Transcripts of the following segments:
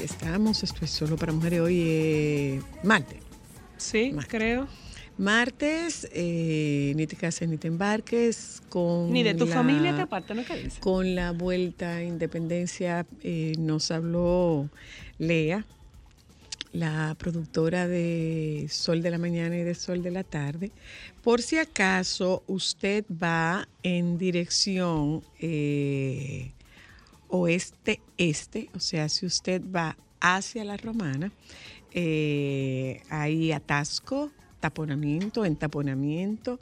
Aquí estamos. Esto es solo para mujeres. Hoy es martes. Sí, Martes. creo. Martes, eh, ni te cases ni te embarques con. Ni de tu la- familia te aparta, ¿no? ¿Qué dice? Con la vuelta a independencia eh, nos habló Lea, la productora de Sol de la Mañana y de Sol de la Tarde. Por si acaso usted va en dirección eh, oeste-este, o sea, si usted va hacia la Romana, eh, hay atasco, taponamiento, entaponamiento,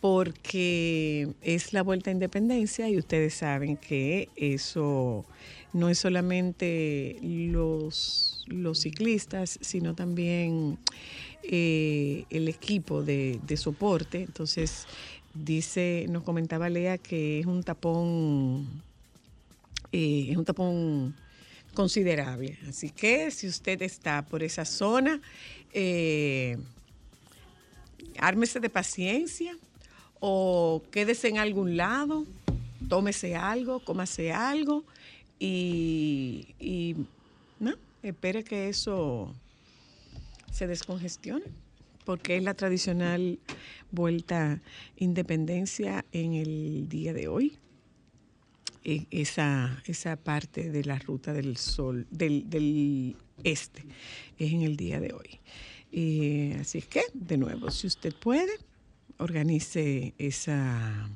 porque es la vuelta a independencia y ustedes saben que eso no es solamente los, los ciclistas, sino también eh, el equipo de, de soporte. Entonces, dice, nos comentaba Lea que es un tapón, es un tapón considerable. Así que si usted está por esa zona, eh, ármese de paciencia o quédese en algún lado, tómese algo, cómase algo y, y no, espere que eso se descongestione, porque es la tradicional vuelta independencia en el día de hoy. E- Esa, esa parte de la ruta del sol, del, del este, es en el día de hoy. Y así es que, de nuevo, si usted puede, organice esa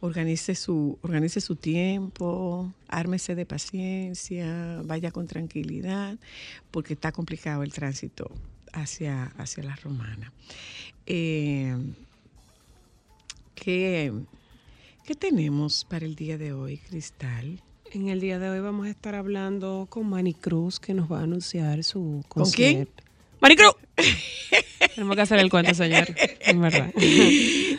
organice su, organice su tiempo, ármese de paciencia, vaya con tranquilidad, porque está complicado el tránsito hacia, hacia la romana. Eh, ¿qué, qué tenemos para el día de hoy, Cristal? En el día de hoy vamos a estar hablando con Manny Cruz, que nos va a anunciar su ¿Con quién? concierto. ¡Manny Cruz! Tenemos que hacer el cuento, señor. En verdad.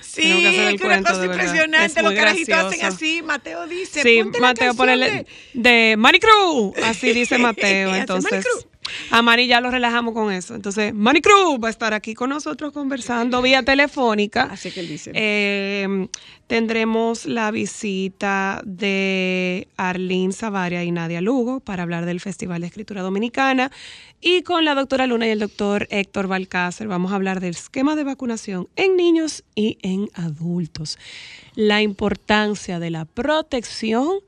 Sí, que hacer el es una cuento, cosa impresionante. Es Los carajitos hacen así. Mateo dice. Sí, Mateo, ponele de- de Manny Cruz. Así dice Mateo. Entonces, Manny Cruz. A Manny ya lo relajamos con eso. Entonces, Manny Cruz va a estar aquí con nosotros conversando vía telefónica. Así que él dice. Eh, tendremos la visita de Arlene Savaria y Nadia Lugo para hablar del Festival de Escritura Dominicana. Y con la doctora Luna y el doctor Héctor Balcácer vamos a hablar del esquema de vacunación en niños y en adultos. La importancia de la protección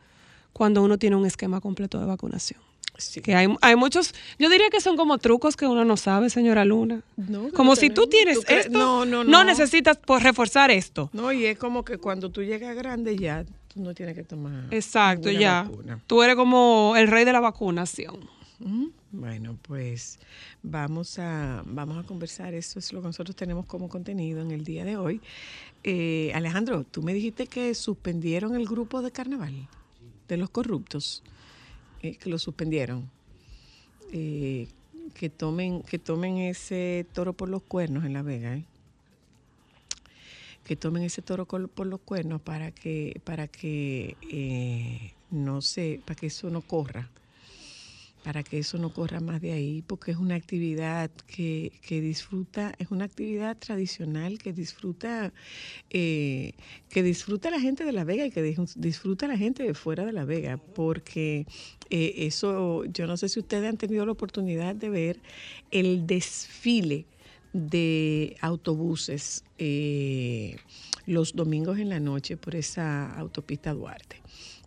cuando uno tiene un esquema completo de vacunación. Sí. Que hay, hay muchos, yo diría que son como trucos que uno no sabe, señora Luna. No, como no si tú tenemos. tienes ¿Tú crees? esto, No, no, no no. necesitas por reforzar esto. No, y es como que cuando tú llegas grande ya tú no tienes que tomar. Exacto, ya. vacuna. Tú eres como el rey de la vacunación. Bueno, pues vamos a, vamos a conversar. Eso es lo que nosotros tenemos como contenido en el día de hoy. Eh, Alejandro, tú me dijiste que suspendieron el grupo de carnaval de los corruptos, eh, que lo suspendieron. Eh, que tomen, que tomen ese toro por los cuernos en La Vega, ¿eh? que tomen ese toro por los cuernos para que, para que no se, para que eso no corra para que eso no corra más de ahí, porque es una actividad que, que disfruta, es una actividad tradicional que disfruta, eh, que disfruta la gente de La Vega y que dis- disfruta la gente de fuera de La Vega, porque eh, eso, yo no sé si ustedes han tenido la oportunidad de ver el desfile de autobuses eh, los domingos en la noche por esa autopista Duarte,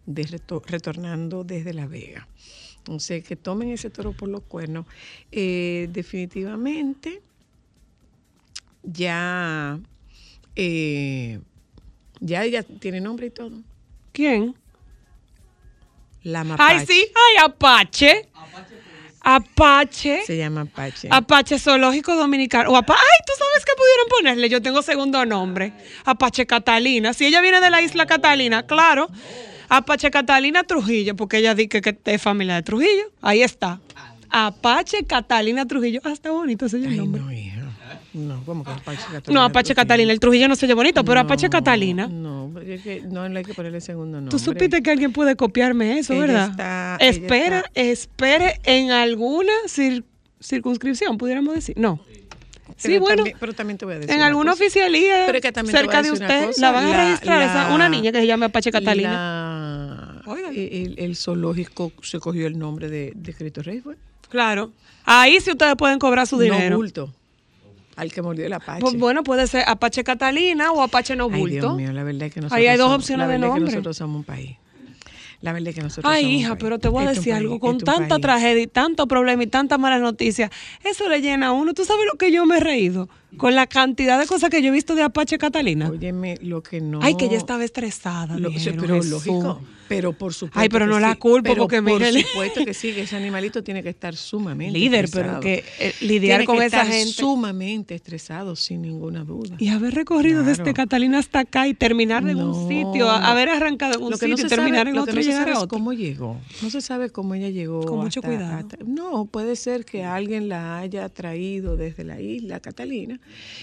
de reto- retornando desde La Vega. Entonces, que tomen ese toro por los cuernos. Eh, definitivamente, ya, eh, ya ella tiene nombre y todo. ¿Quién? La Mapache. Ay, sí. Ay, Apache. Apache. Se llama Apache. Apache Zoológico Dominicano. O Apa- Ay, tú sabes que pudieron ponerle. Yo tengo segundo nombre. Apache Catalina. Si ella viene de la isla Catalina, claro. Apache Catalina Trujillo, porque ella dice que es familia de Trujillo. Ahí está. Apache Catalina Trujillo. Ah, está bonito ese Ay, nombre. no, hija. No, ¿cómo que Apache Catalina? No, Apache Catalina. El Trujillo no se oye bonito, pero Apache No, Catalina. No, es que no le hay que ponerle segundo nombre. Tú supiste que alguien puede copiarme eso, Ella ¿verdad? está- Espera, está- espere en alguna cir- circunscripción, pudiéramos decir. No. Sí, Pero bueno. también- pero también te voy a decir. En una alguna cosa. oficialía Pero que también cerca de usted cosa, la van a la- registrar esa- una niña que se llama Apache Catalina. La, Oiga. El, el zoológico se cogió el nombre de, de Cristo Rey, fue. Claro. Ahí sí ustedes pueden cobrar su dinero. No bulto. Al que mordió el Apache. Pues bueno, puede ser Apache Catalina o Apache No Ay, Bulto. Dios mío, la verdad es que nosotros Ahí hay dos somos- opciones la de verdad es que nombre. nosotros somos un país. La verdad es que nosotros Ay, hija, país. pero te voy a Este decir país, algo, con este tanta país. tragedia y tanto problema y tantas malas noticias, eso le llena a uno. ¿Tú sabes lo que yo me he reído? Con la cantidad de cosas que yo he visto de Apache Catalina. Óyeme, lo que no... Ay, que ella estaba estresada. Lo- dijeron, pero Jesús. lógico, pero por supuesto. Ay, pero que no la sí. culpo porque por supuesto que sí, que ese animalito tiene que estar sumamente Líder, pero que eh, lidiar Tiene con que esa estar gente. sumamente estresado, sin ninguna duda. Y haber recorrido Claro. desde Catalina hasta acá y terminar en No, un sitio, haber arrancado en un sitio no y terminar sabe, en otro no llegar sabe a otro. cómo llegó. No se sabe cómo ella llegó. Con mucho hasta- cuidado. hasta- no, puede ser que alguien la haya traído desde la isla Catalina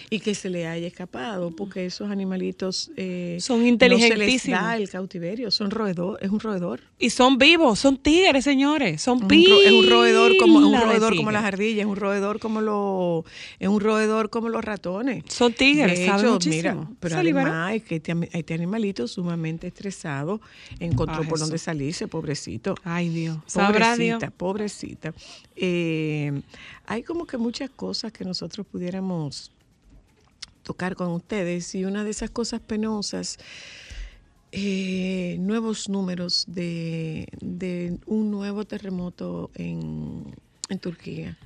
y que se le haya escapado, porque esos animalitos eh, Son No se les inteligentísimos. da el cautiverio, son roedor, es un roedor. Y son vivos, son tigres, señores, son ro- es un roedor como un roedor como las ardillas, es un roedor como los es un roedor como los ratones. Son tigres, De hecho, muchísimo. mira, pero además es que este, este animalito sumamente estresado encontró Ah, por dónde salirse, pobrecito. Ay, Dios. Sabrá Dios. Pobrecita, pobrecita. Eh, hay como que muchas cosas que nosotros pudiéramos tocar con ustedes y una de esas cosas penosas, eh, nuevos números de, de un nuevo terremoto en, en Turquía.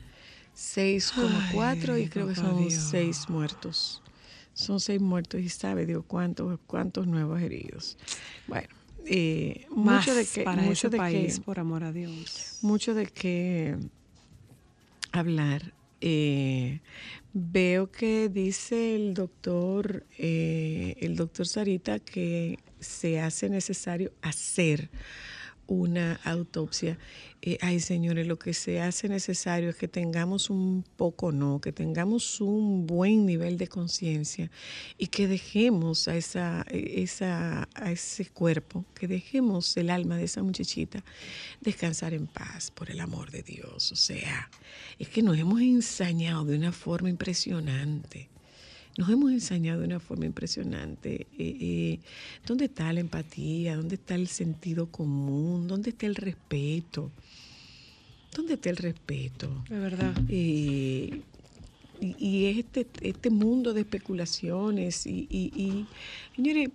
6,4 y creo que son Dios. 6 muertos. Son 6 muertos y sabe Dios cuántos, cuántos nuevos heridos. Bueno, eh, Más mucho de que, para mucho ese de país, que, por amor a Dios. mucho de qué hablar. Eh, veo que dice el doctor, eh, el doctor Sarita, que se hace necesario hacer una autopsia. Eh, ay, señores, lo que se hace necesario es que tengamos un poco, no, que tengamos un buen nivel de conciencia y que dejemos a, esa, esa, a ese cuerpo, que dejemos el alma de esa muchachita descansar en paz, por el amor de Dios. O sea, es que nos hemos ensañado de una forma impresionante. Nos hemos ensañado de una forma impresionante. Eh, eh, ¿Dónde está la empatía? ¿Dónde está el sentido común? ¿Dónde está el respeto? ¿Dónde está el respeto? De verdad. Eh, y, y es este, este mundo de especulaciones y, y, y, señores,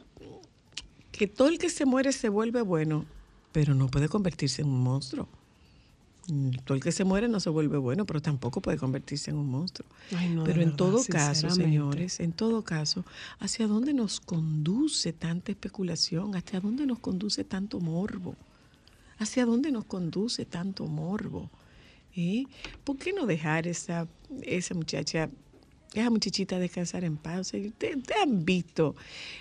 que todo el que se muere se vuelve bueno, pero no puede convertirse en un monstruo. Todo el que se muere no se vuelve bueno, pero tampoco puede convertirse en un monstruo. Ay, no, pero en verdad, todo caso, señores, en todo caso, ¿hacia dónde nos conduce tanta especulación? ¿Hacia dónde nos conduce tanto morbo? ¿Hacia dónde nos conduce tanto morbo? ¿Eh? ¿Por qué no dejar esa, esa muchacha, esa muchachita descansar en paz? Ustedes han visto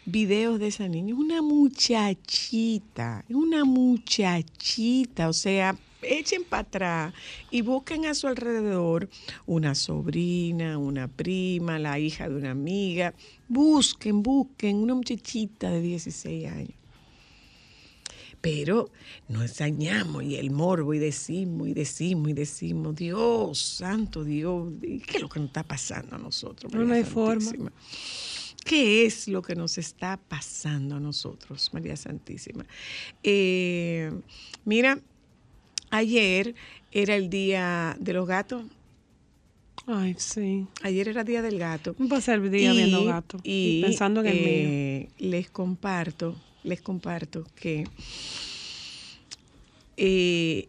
videos de esa niña, una muchachita, una muchachita, o sea, echen para atrás y busquen a su alrededor una sobrina, una prima, la hija de una amiga. Busquen, busquen una muchachita de 16 años. Pero nos ensañamos y el morbo y decimos y decimos y decimos, Dios, santo Dios, ¿qué es lo que nos está pasando a nosotros? No, no María hay forma. ¿Qué es lo que nos está pasando a nosotros, María Santísima? Eh, mira, ayer era el día de los gatos. Ay, sí. Ayer era día del gato. Me pasé el día viendo gato y, pensando en el mío. eh, Les comparto, les comparto que eh,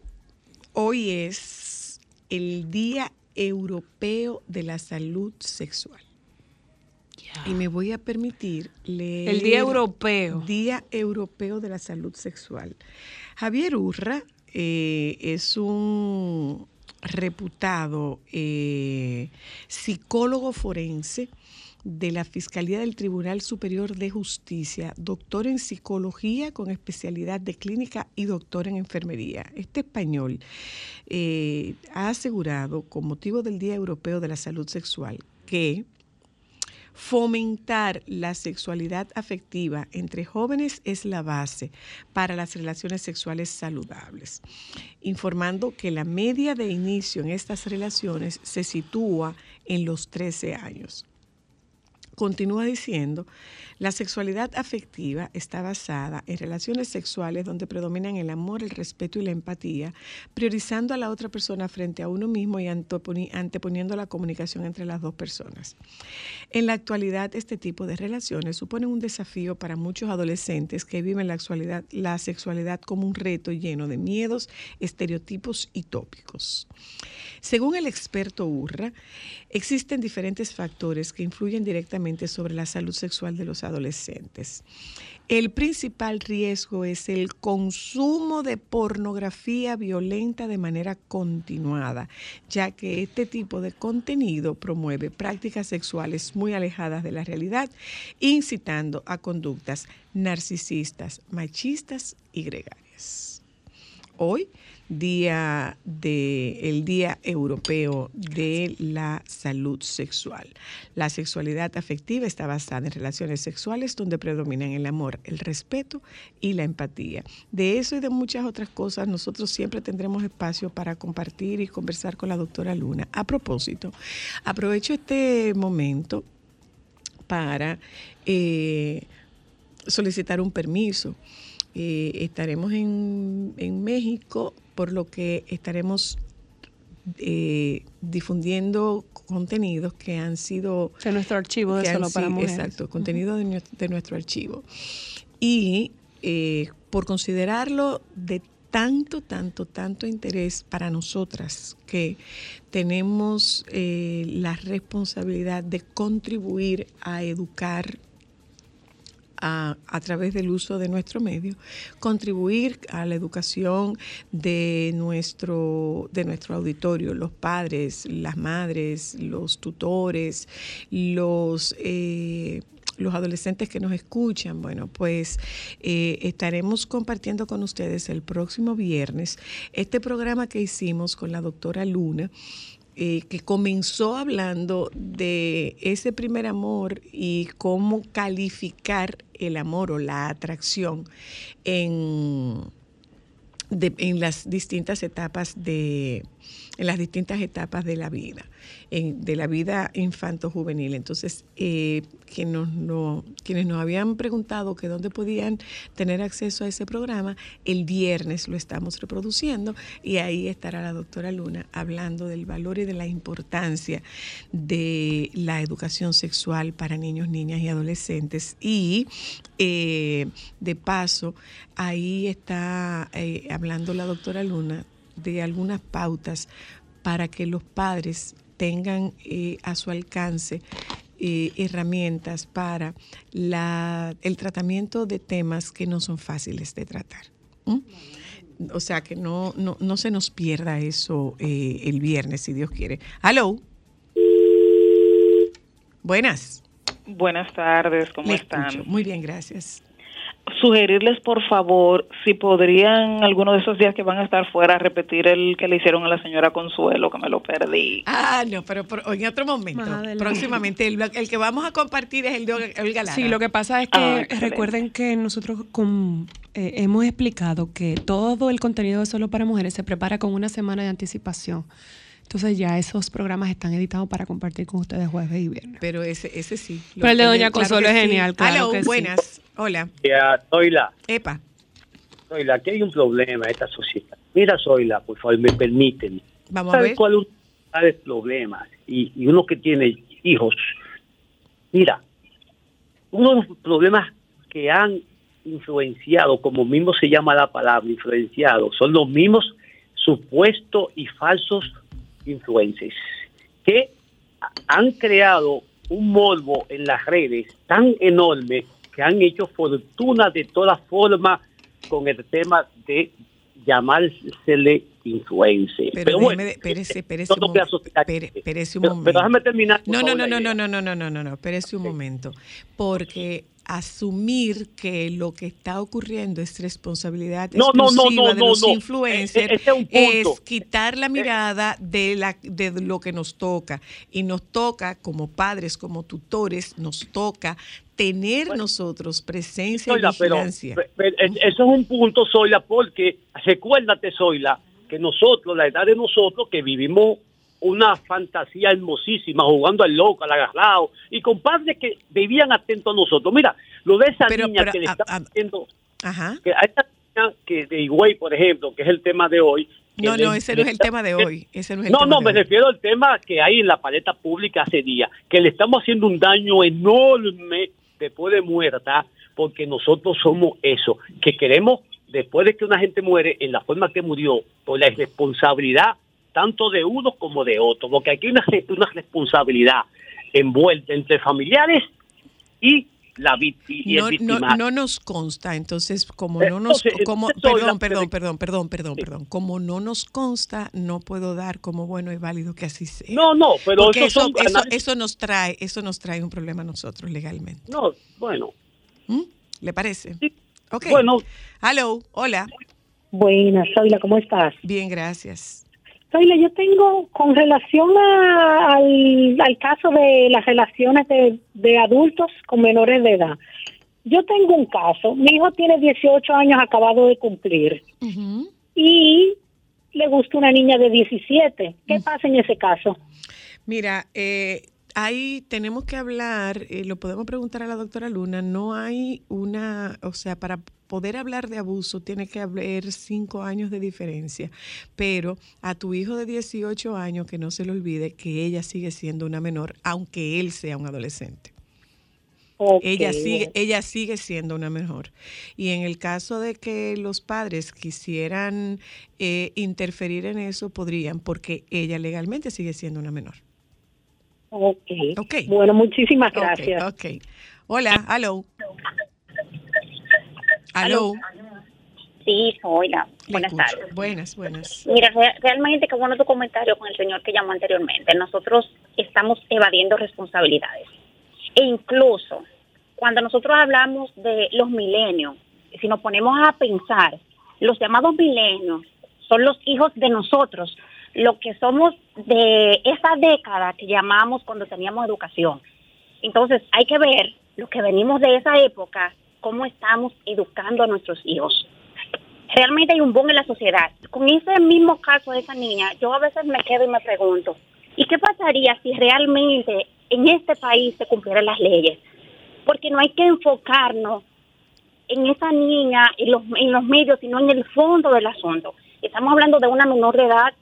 hoy es el Día Europeo de la Salud Sexual. Y me voy a permitir leer. El Día Europeo. Día Europeo de la Salud Sexual. Javier Urra eh, es un reputado eh, psicólogo forense de la Fiscalía del Tribunal Superior de Justicia, doctor en psicología con especialidad de clínica y doctor en enfermería. Este español eh, ha asegurado, con motivo del Día Europeo de la Salud Sexual, que Fomentar la sexualidad afectiva entre jóvenes es la base para las relaciones sexuales saludables, informando que la media de inicio en estas relaciones se sitúa en los 13 años. Continúa diciendo, La sexualidad afectiva está basada en relaciones sexuales donde predominan el amor, el respeto y la empatía, priorizando a la otra persona frente a uno mismo y anteponiendo la comunicación entre las dos personas. En la actualidad, este tipo de relaciones suponen un desafío para muchos adolescentes que viven la, la sexualidad como un reto lleno de miedos, estereotipos y tópicos. Según el experto Urra, existen diferentes factores que influyen directamente sobre la salud sexual de los adolescentes. El principal riesgo es el consumo de pornografía violenta de manera continuada, ya que este tipo de contenido promueve prácticas sexuales muy alejadas de la realidad, incitando a conductas narcisistas, machistas y gregarias. Hoy día de el Día Europeo de la Salud Sexual. La sexualidad afectiva está basada en relaciones sexuales donde predominan el amor, el respeto y la empatía. De eso y de muchas otras cosas nosotros siempre tendremos espacio para compartir y conversar con la doctora Luna. A propósito, aprovecho este momento para eh, solicitar un permiso. Eh, estaremos en, en México por lo que estaremos eh, difundiendo contenidos que han sido... De nuestro archivo de Solo para Mujeres. Exacto, contenido de, nuestro archivo. Y eh, por considerarlo de tanto, tanto, tanto interés para nosotras que tenemos eh, la responsabilidad de contribuir a educar a, través del uso de nuestro medio, contribuir a la educación de nuestro, de nuestro auditorio, los padres, las madres, los tutores, los... Eh, los adolescentes que nos escuchan, bueno, pues eh, estaremos compartiendo con ustedes el próximo viernes este programa que hicimos con la doctora Luna, eh, que comenzó hablando de ese primer amor y cómo calificar el amor o la atracción en, en las distintas etapas de en las distintas etapas de la vida de la vida infanto-juvenil. Entonces, eh, no, quienes nos habían preguntado que dónde podían tener acceso a ese programa, el viernes lo estamos reproduciendo y ahí estará la doctora Luna hablando del valor y de la importancia de la educación sexual para niños, niñas y adolescentes. Y eh, de paso, ahí está eh, hablando la doctora Luna de algunas pautas para que los padres tengan eh, a su alcance eh, herramientas para la, el tratamiento de temas que no son fáciles de tratar. O sea, que no, no, se nos pierda eso eh, el viernes, si Dios quiere. Hello. Buenas. Buenas tardes, ¿cómo están? Muy bien, gracias sugerirles por favor si podrían algunos de esos días que van a estar fuera repetir el que le hicieron a la señora Consuelo que me lo perdí. Ah, no, pero en otro momento, próximamente. El, que vamos a compartir es el de Olga Sí, lo que pasa es que ah, recuerden que nosotros con, eh, hemos explicado que todo el contenido de Solo para Mujeres se prepara con una semana de anticipación. Entonces ya esos programas están editados para compartir con ustedes jueves y viernes. Pero ese, ese sí. Pero el de Doña Consuelo es genial. Claro buenas. Hola. Zoila. Epa. Zoila, aquí hay un problema en esta sociedad. Mira, Zoila, por favor, me permiten. Vamos a ver. cuál es el problema? Y, y uno que tiene hijos. Mira, uno de los problemas que han influenciado, como mismo se llama la palabra, influenciado, son los mismos supuestos y falsos influencers que han creado un morbo en las redes tan enorme que han hecho fortuna de todas formas con el tema de llamársele influencer. Pero, bueno, espérese, espérese, un, momento. Pero, déjame terminar. No, no, no, no, no, no, no, no, no, no, no, espérese un momento. Porque asumir que lo que está ocurriendo es responsabilidad exclusiva de los influencers es, quitar la mirada de, la, de lo que nos toca. Y nos toca, como padres, como tutores, nos toca tener nosotros presencia y vigilancia. eso es un punto, Zoila, porque recuérdate, Zoila, que nosotros, la edad de nosotros que vivimos una fantasía hermosísima, jugando al loco, al agarrado, y con padres que vivían atentos a nosotros. Mira, lo de esa niña que le está haciendo, que a esta niña que de Higüey, por ejemplo, que es el tema de hoy. No, no, ese no es el tema de hoy. Ese no, es el no, no, me refiero al tema que hay en la paleta pública hace días, que le estamos haciendo un daño enorme después de muerta, porque nosotros somos eso, que queremos, después de que una gente muere, en la forma que murió, por la irresponsabilidad tanto de uno como de otro, porque aquí hay una, una responsabilidad envuelta entre familiares y la víctima. No, no, nos consta, entonces como no nos como, perdón, perdón, perdón, perdón, perdón, perdón, como no nos consta, no puedo dar como bueno y válido que así sea. No, no, pero eso, eso, nos trae, eso nos trae un problema a nosotros legalmente. No, bueno. ¿Mm? ¿Le parece? Sí. Bueno. Hello, hola. Buenas, Soyla, ¿cómo estás? Bien, gracias. Yo tengo, con relación al, caso de las relaciones de, adultos con menores de edad, yo tengo un caso, mi hijo tiene 18 años acabado de cumplir y le gusta una niña de 17. ¿Qué pasa en ese caso? Mira, eh, ahí tenemos que hablar, eh, lo podemos preguntar a la doctora Luna, no hay una, o sea, para poder hablar de abuso tiene que haber cinco años de diferencia, pero a tu hijo de 18 años que no se le olvide que ella sigue siendo una menor, aunque él sea un adolescente. Ella sigue, ella sigue siendo una menor. Y en el caso de que los padres quisieran eh, interferir en eso, podrían, porque ella legalmente sigue siendo una menor. Ok. okay. Bueno, muchísimas gracias. Ok. Hola, hello. Hello. Sí, hola. Buenas tardes. Buenas, buenas. Mira, realmente qué bueno tu comentario con el señor que llamó anteriormente. Nosotros estamos evadiendo responsabilidades. E incluso cuando nosotros hablamos de los milenios, si nos ponemos a pensar, los llamados milenios son los hijos de nosotros, lo que somos de esa década que llamamos cuando teníamos educación. Entonces hay que ver lo que venimos de esa época, cómo estamos educando a nuestros hijos. Realmente hay un boom en la sociedad. Con ese mismo caso de esa niña, yo a veces me quedo y me pregunto, ¿y qué pasaría si realmente en este país se cumplieran las leyes? Porque no hay que enfocarnos en esa niña, en los, en los medios, sino en el fondo del asunto. Estamos hablando de una menor de edad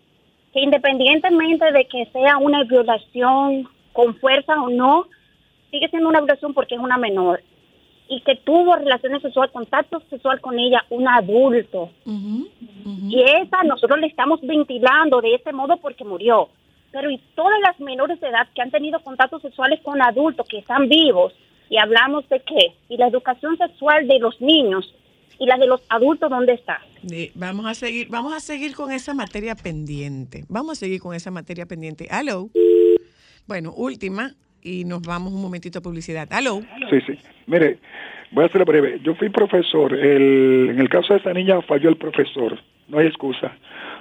que independientemente de que sea una violación con fuerza o no, sigue siendo una violación porque es una menor y que tuvo relaciones sexuales, contacto sexual con ella, un adulto. Y esa nosotros le estamos ventilando de ese modo porque murió. Pero y todas las menores de edad que han tenido contactos sexuales con adultos que están vivos, y hablamos de qué, y la educación sexual de los niños y la de los adultos, ¿dónde está? vamos a seguir, vamos a seguir con esa materia pendiente. Vamos a seguir con esa materia pendiente. Aló. Bueno, última y nos vamos un momentito a publicidad. Aló. Sí, sí. Mire, voy a hacerlo breve. Yo fui profesor. El, en el caso de esta niña falló el profesor. No hay excusa.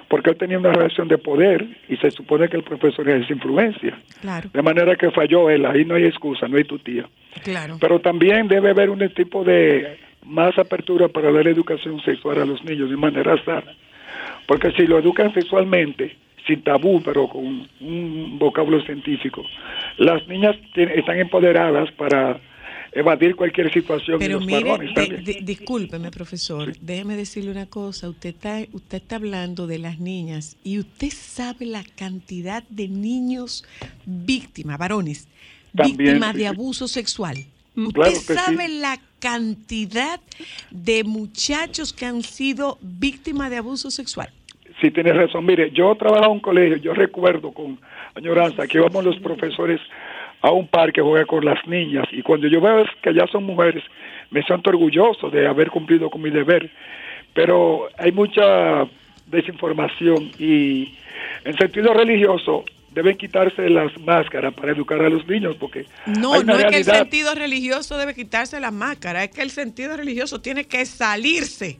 Porque él tenía una relación de poder y se supone que el profesor es influencia. Claro. De manera que falló él. Ahí no hay excusa, no hay tu tía. Claro. Pero también debe haber un tipo de más apertura para dar educación sexual a los niños de manera sana. Porque si lo educan sexualmente, sin tabú, pero con un vocablo científico, las niñas están empoderadas para evadir cualquier situación. Pero mire, discúlpeme, profesor, déjeme decirle una cosa. Usted está, usted está hablando de las niñas y usted sabe la cantidad de niños víctimas, varones, víctimas de abuso sexual. Usted sabe la cantidad de muchachos que han sido víctimas de abuso sexual. Sí, tiene razón. Mire, yo trabajaba en un colegio, yo recuerdo con añoranza que íbamos los profesores a un parque a jugar con las niñas y cuando yo veo que ya son mujeres, me siento orgulloso de haber cumplido con mi deber. Pero hay mucha desinformación y en sentido religioso deben quitarse las máscaras para educar a los niños porque no no es que el sentido religioso debe quitarse las máscaras es que el sentido religioso tiene que salirse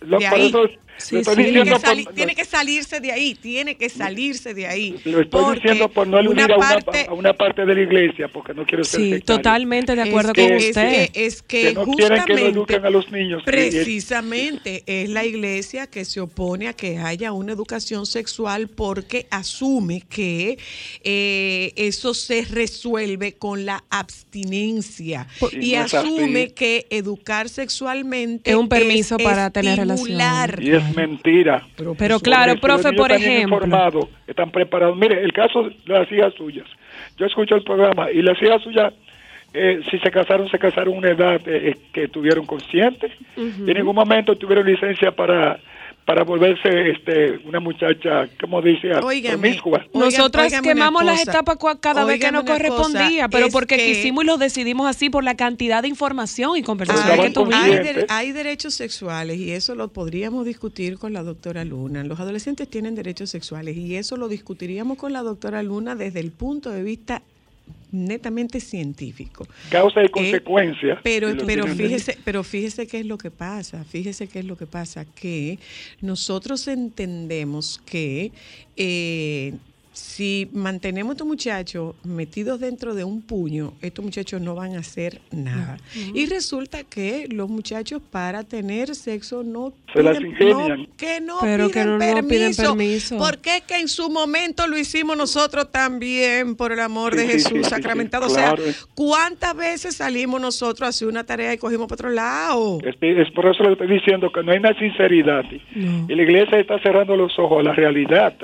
por, Eso, Sí, Lo estoy sí. Tiene que, tiene salirse de ahí, tiene que salirse de ahí. Lo estoy diciendo por no una eludir a una, parte- a una parte de la iglesia, porque no quiero ser Sí, sectario. totalmente de acuerdo es que, con es usted. que- es que Que no quieren que lo justamente, eduquen a los niños. Y- y- precisamente es la iglesia que se opone a que haya una educación sexual porque asume que eh, eso se resuelve con la abstinencia Y y no es asume así. que educar sexualmente Es un permiso para tener estimular. Mentira. Pero claro, Porque si los profe, por ejemplo. informados, están preparados. Mire, el caso de las hijas suyas. Yo escucho el programa y las hijas suyas, eh, si se casaron, se casaron a una edad eh, que tuvieron consciente. Y en ningún momento tuvieron licencia para para volverse este una muchacha, como dice, promiscua. Nosotras quemamos las etapas cada vez que nos correspondía, pero porque que- quisimos y lo decidimos así por la cantidad de información y conversación Pero que tuvimos. hay, dere- hay derechos sexuales y eso lo podríamos discutir con la doctora Luna. Los adolescentes tienen derechos sexuales y eso lo discutiríamos con la doctora Luna desde el punto de vista netamente científico. Causa y Eh, consecuencia. Pero, pero fíjese, pero fíjese qué es lo que pasa, fíjese qué es lo que pasa, que nosotros entendemos que eh, si mantenemos a estos muchachos metidos dentro de un puño, estos muchachos no van a hacer nada. Y resulta que los muchachos para tener sexo no Se las piden- ingenian. no- que no Pero piden que no- no piden permiso, permiso. Porque es que en su momento lo hicimos nosotros también, por el amor de Sí, Jesús sí, sí, sacramentado. o sea. ¿cuántas veces salimos nosotros a hacer una tarea y cogimos para otro lado? Es, es por eso lo que estoy diciendo, que no hay una sinceridad. Y la iglesia está cerrando los ojos a la realidad.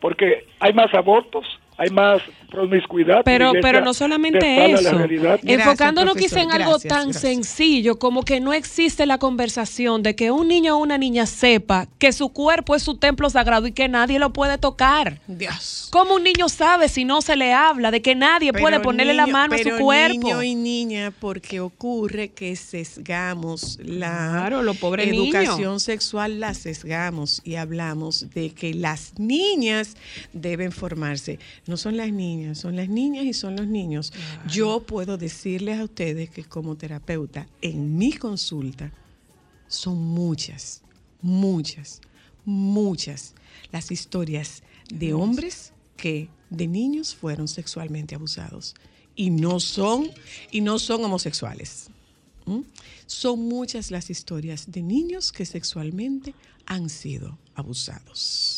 Porque hay más abortos, hay más promiscuidad. Pero, pero no solamente eso. Gracias, Enfocándonos quizá en algo Gracias, tan gracias. sencillo como que no existe la conversación de que un niño o una niña sepa que su cuerpo es su templo sagrado y que nadie lo puede tocar. Dios. ¿Cómo un niño sabe si no se le habla de que nadie puede Pero ponerle la mano a su pero cuerpo? niño y niña, porque ocurre que sesgamos la Claro, lo pobre educación niño. sexual, la sesgamos y hablamos de que las niñas deben formarse. No son las niñas, son las niñas y son los niños. Yo puedo decirles a ustedes que como terapeuta, en mi consulta, son muchas, muchas, muchas las historias de hombres que de niños fueron sexualmente abusados y no son y no son homosexuales. Son muchas las historias de niños que sexualmente han sido abusados.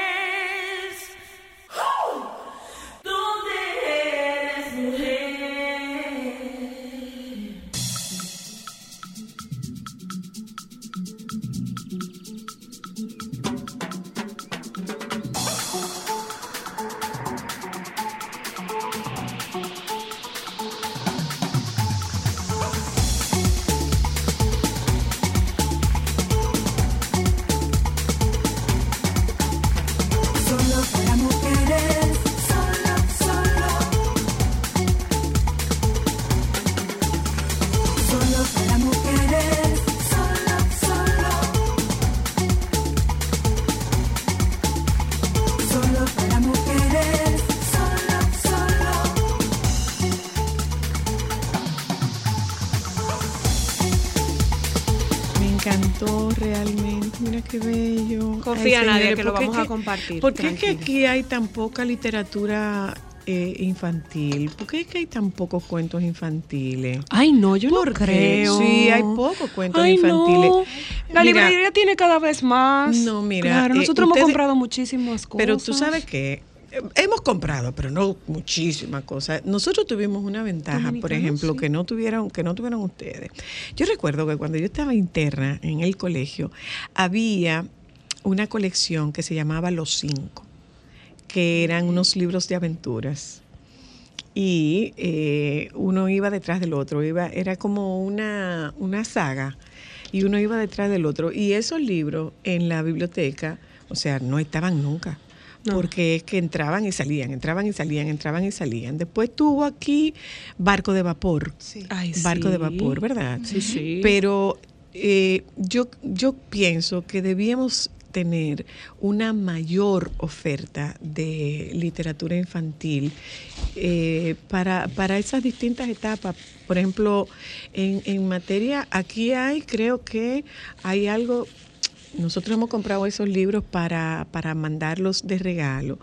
Confía, Nadia, señores, que lo ¿por qué vamos a que- compartir, ¿Por qué que tranquila. aquí hay tan poca literatura eh, infantil? ¿Por qué que hay tan pocos cuentos infantiles? Ay, no, yo no creo. Sí, hay pocos cuentos Ay, infantiles. no. La Mira, librería tiene cada vez más. No, mira, Claro, eh, nosotros ustedes- hemos comprado muchísimas cosas. Pero tú sabes que hemos comprado, pero no muchísimas cosas. Nosotros tuvimos una ventaja, por ejemplo, sí. que no tuvieron, que no tuvieron ustedes. Yo recuerdo que cuando yo estaba interna en el colegio, había una colección que se llamaba Los Cinco, que eran unos libros de aventuras. Y eh, uno iba detrás del otro, iba, era como una, una saga, y uno iba detrás del otro. Y esos libros en la biblioteca, o sea, no estaban nunca, porque es que entraban y salían, entraban y salían, entraban y salían. Después tuvo aquí barco de vapor, Ay, barco de sí. vapor, ¿verdad? Sí, sí. Pero eh, yo, yo pienso que debíamos tener una mayor oferta de literatura infantil eh, para, para esas distintas etapas. Por ejemplo, en, en materia, aquí hay, creo que hay algo, nosotros hemos comprado esos libros para, para mandarlos de regalo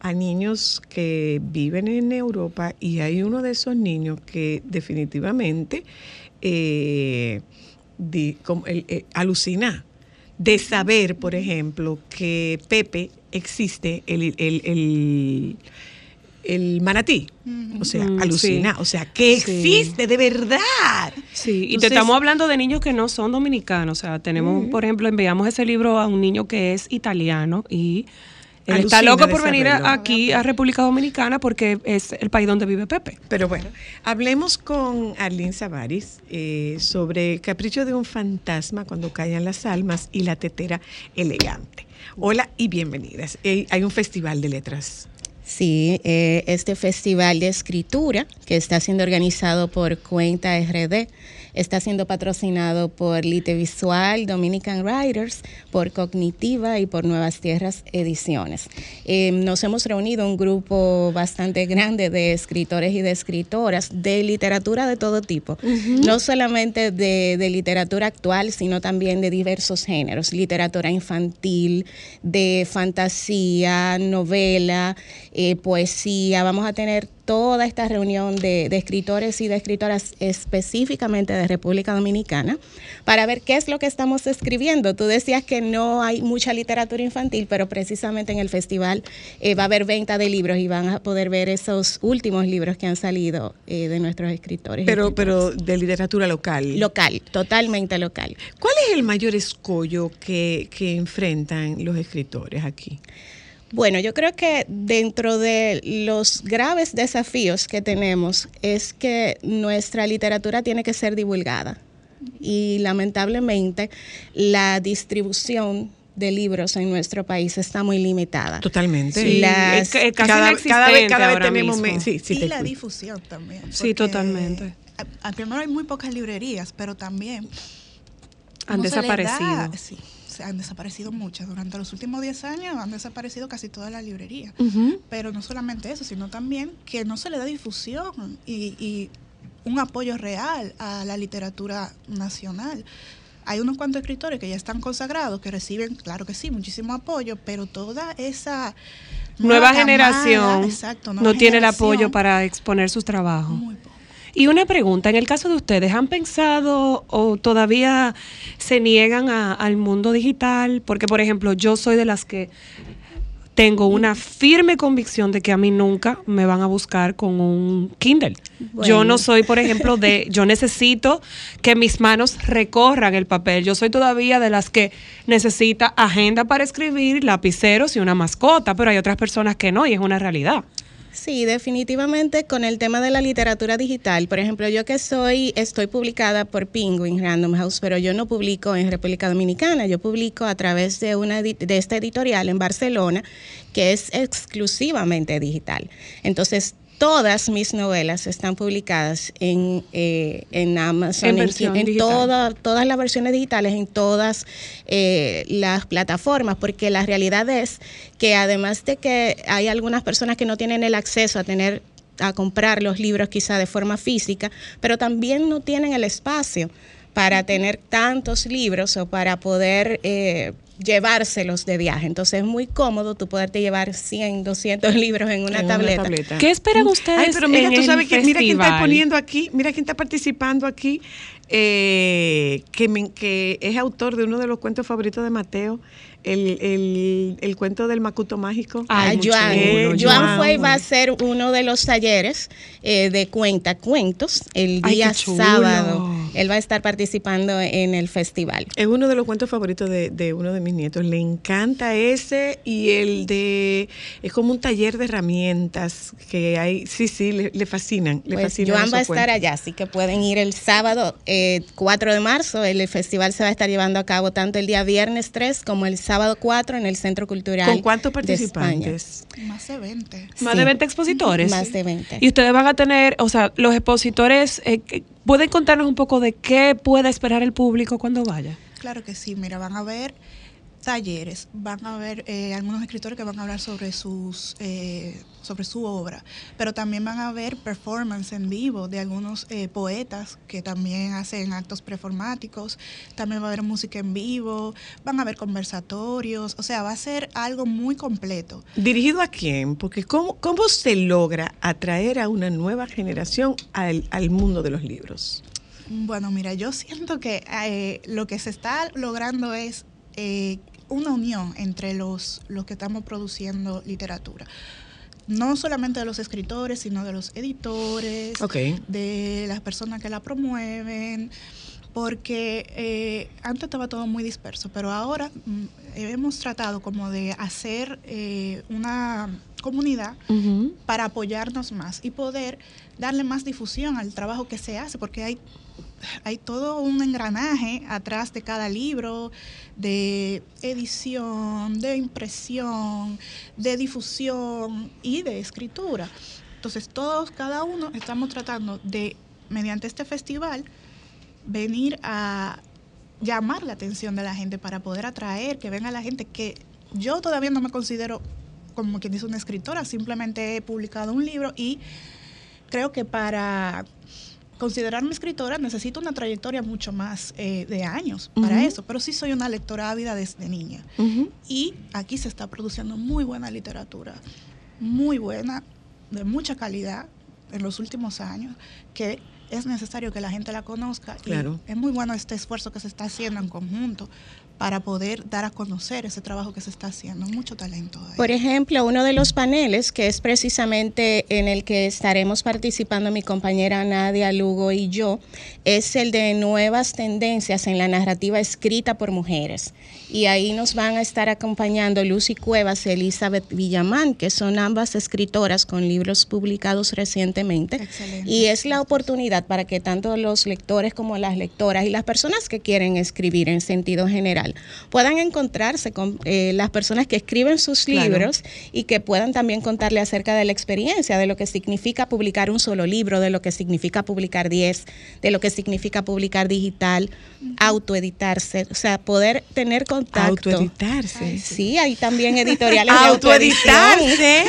a niños que viven en Europa y hay uno de esos niños que definitivamente eh, eh, alucina de saber, por ejemplo, que Pepe existe el, el, el, el manatí. O sea, Mm, alucina. sí. O sea, que Sí. existe de verdad. Sí, y te estamos hablando de niños que no son dominicanos. O sea, tenemos, por ejemplo, enviamos ese libro a un niño que es italiano y él está loco por venir a- aquí a República Dominicana porque es el país donde vive Pepe. Pero bueno, hablemos con Arlene Savaris eh, sobre Capricho de un fantasma cuando callan las almas y la tetera elegante. Hola y bienvenidas. Eh, hay un festival de letras. Sí, eh, este festival de escritura que está siendo organizado por Cuenta RD, está siendo patrocinado por Lite Visual, Dominican Writers, por Cognitiva y por Nuevas Tierras Ediciones. Eh, nos hemos reunido un grupo bastante grande de escritores y de escritoras de literatura de todo tipo, no solamente de, de literatura actual, sino también de diversos géneros, literatura infantil, de fantasía, novela, eh, poesía. Vamos a tener toda esta reunión de, de escritores y de escritoras específicamente de República Dominicana para ver qué es lo que estamos escribiendo. Tú decías que no hay mucha literatura infantil, pero precisamente en el festival eh, va a haber venta de libros y van a poder ver esos últimos libros que han salido eh, de nuestros escritores. Pero, pero de literatura local. local, totalmente local. ¿Cuál es el mayor escollo que, que enfrentan los escritores aquí? Bueno, yo creo que dentro de los graves desafíos que tenemos es que nuestra literatura tiene que ser divulgada y lamentablemente la distribución de libros en nuestro país está muy limitada. Totalmente. Sí, Las- es, es casi cada, vez, cada vez tenemos mismo. me- sí, sí, y te la escucho. difusión también. Sí, totalmente. primero hay muy pocas librerías, pero también Han desaparecido. sí, han desaparecido muchas. Durante los últimos 10 años han desaparecido casi todas las librerías. Pero no solamente eso, sino también que no se le da difusión y, y un apoyo real a la literatura nacional. Hay unos cuantos escritores que ya están consagrados, que reciben, claro que sí, muchísimo apoyo, pero toda esa Nueva generación exacto, no tiene el apoyo para exponer sus trabajos. muy poco. Y una pregunta, en el caso de ustedes, ¿han pensado o todavía se niegan a- al mundo digital? Porque, por ejemplo, yo soy de las que tengo una firme convicción de que a mí nunca me van a buscar con un Kindle. Yo no soy, por ejemplo, de, yo necesito que mis manos recorran el papel. Yo soy todavía de las que necesita agenda para escribir, lapiceros y una mascota, pero hay otras personas que no y es una realidad. Sí, definitivamente con el tema de la literatura digital. Por ejemplo, yo que soy, estoy publicada por Penguin Random House, pero yo no publico en República Dominicana, yo publico a través de una de esta editorial en Barcelona, que es exclusivamente digital. Entonces, todas mis novelas están publicadas en, eh, en Amazon, En en, toda- todas las versiones digitales, en todas eh, las plataformas, porque la realidad es que además de que hay algunas personas que no tienen el acceso a tener a comprar los libros quizá de forma física, pero también no tienen el espacio para tener tantos libros o para poder eh, llevárselos de viaje. Entonces es muy cómodo tú poderte llevar 100, 200 libros en una En tableta. ¿Qué esperan ustedes Ay, pero mira, en tú sabes que, mira quién está poniendo aquí, mira quién está participando aquí, eh, que, me- que es autor de uno de los cuentos favoritos de Mateo, el, el, el cuento del Macuto Mágico. Ah, Ay, Joan. Joan Joan. fue y va a ser uno de los talleres eh, de cuenta cuentos el Ay, día sábado Él va a estar participando en el festival. Es uno de los cuentos favoritos de, de uno de mis nietos. Le encanta ese y el de. Es como un taller de herramientas que hay. Sí, sí, le, le fascinan. Le Pues fascinan Joan va a estar cuentos. allá, así que pueden ir el sábado eh, 4 de marzo. El festival se va a estar llevando a cabo tanto el día viernes 3 como el sábado 4 en el Centro Cultural. ¿Con cuántos de participantes? Más de 20. Más Sí. de 20 expositores. Más de 20. Y ustedes van a tener, o sea, los expositores, eh, ¿pueden contarnos un poco de qué puede esperar el público cuando vaya? Claro que sí, mira, van a ver talleres, van a ver eh, algunos escritores que van a hablar sobre sus eh, sobre su obra, pero también van a ver performance en vivo de algunos eh, poetas que también hacen actos performáticos, también va a haber música en vivo, van a haber conversatorios, o sea, va a ser algo muy completo. ¿Dirigido a quién? Porque ¿cómo, cómo se logra atraer a una nueva generación al, al mundo de los libros? Bueno, mira, yo siento que eh, lo que se está logrando es eh, una unión entre los, los que estamos produciendo literatura. No solamente de los escritores, sino de los editores, de las personas que la promueven, porque eh, antes estaba todo muy disperso, pero ahora mm, hemos tratado como de hacer eh, una comunidad para apoyarnos más y poder darle más difusión al trabajo que se hace, porque hay, hay todo un engranaje atrás de cada libro, de edición, de impresión, de difusión y de escritura. Entonces todos, cada uno, estamos tratando de, mediante este festival, venir a llamar la atención de la gente para poder atraer, que venga la gente que yo todavía no me considero como quien dice una escritora, simplemente he publicado un libro y creo que para considerarme escritora necesito una trayectoria mucho más eh, de años para eso, pero sí soy una lectora ávida desde niña. Y aquí se está produciendo muy buena literatura, muy buena, de mucha calidad en los últimos años, que es necesario que la gente la conozca. y es muy bueno este esfuerzo que se está haciendo en conjunto para poder dar a conocer ese trabajo que se está haciendo. Mucho talento. ahí. Por ejemplo, uno de los paneles, que es precisamente en el que estaremos participando mi compañera Nadia Lugo y yo, es el de nuevas tendencias en la narrativa escrita por mujeres. Y ahí nos van a estar acompañando Lucy Cuevas y Elizabeth Villamán, que son ambas escritoras con libros publicados recientemente. Excelente. Y es la oportunidad para que tanto los lectores como las lectoras y las personas que quieren escribir en sentido general puedan encontrarse con eh, las personas que escriben sus Claro. libros y que puedan también contarle acerca de la experiencia, de lo que significa publicar un solo libro, de lo que significa publicar 10, de lo que significa publicar digital, autoeditarse, o sea, poder tener contacto. Autoeditarse. Sí, hay también editoriales Autoeditarse.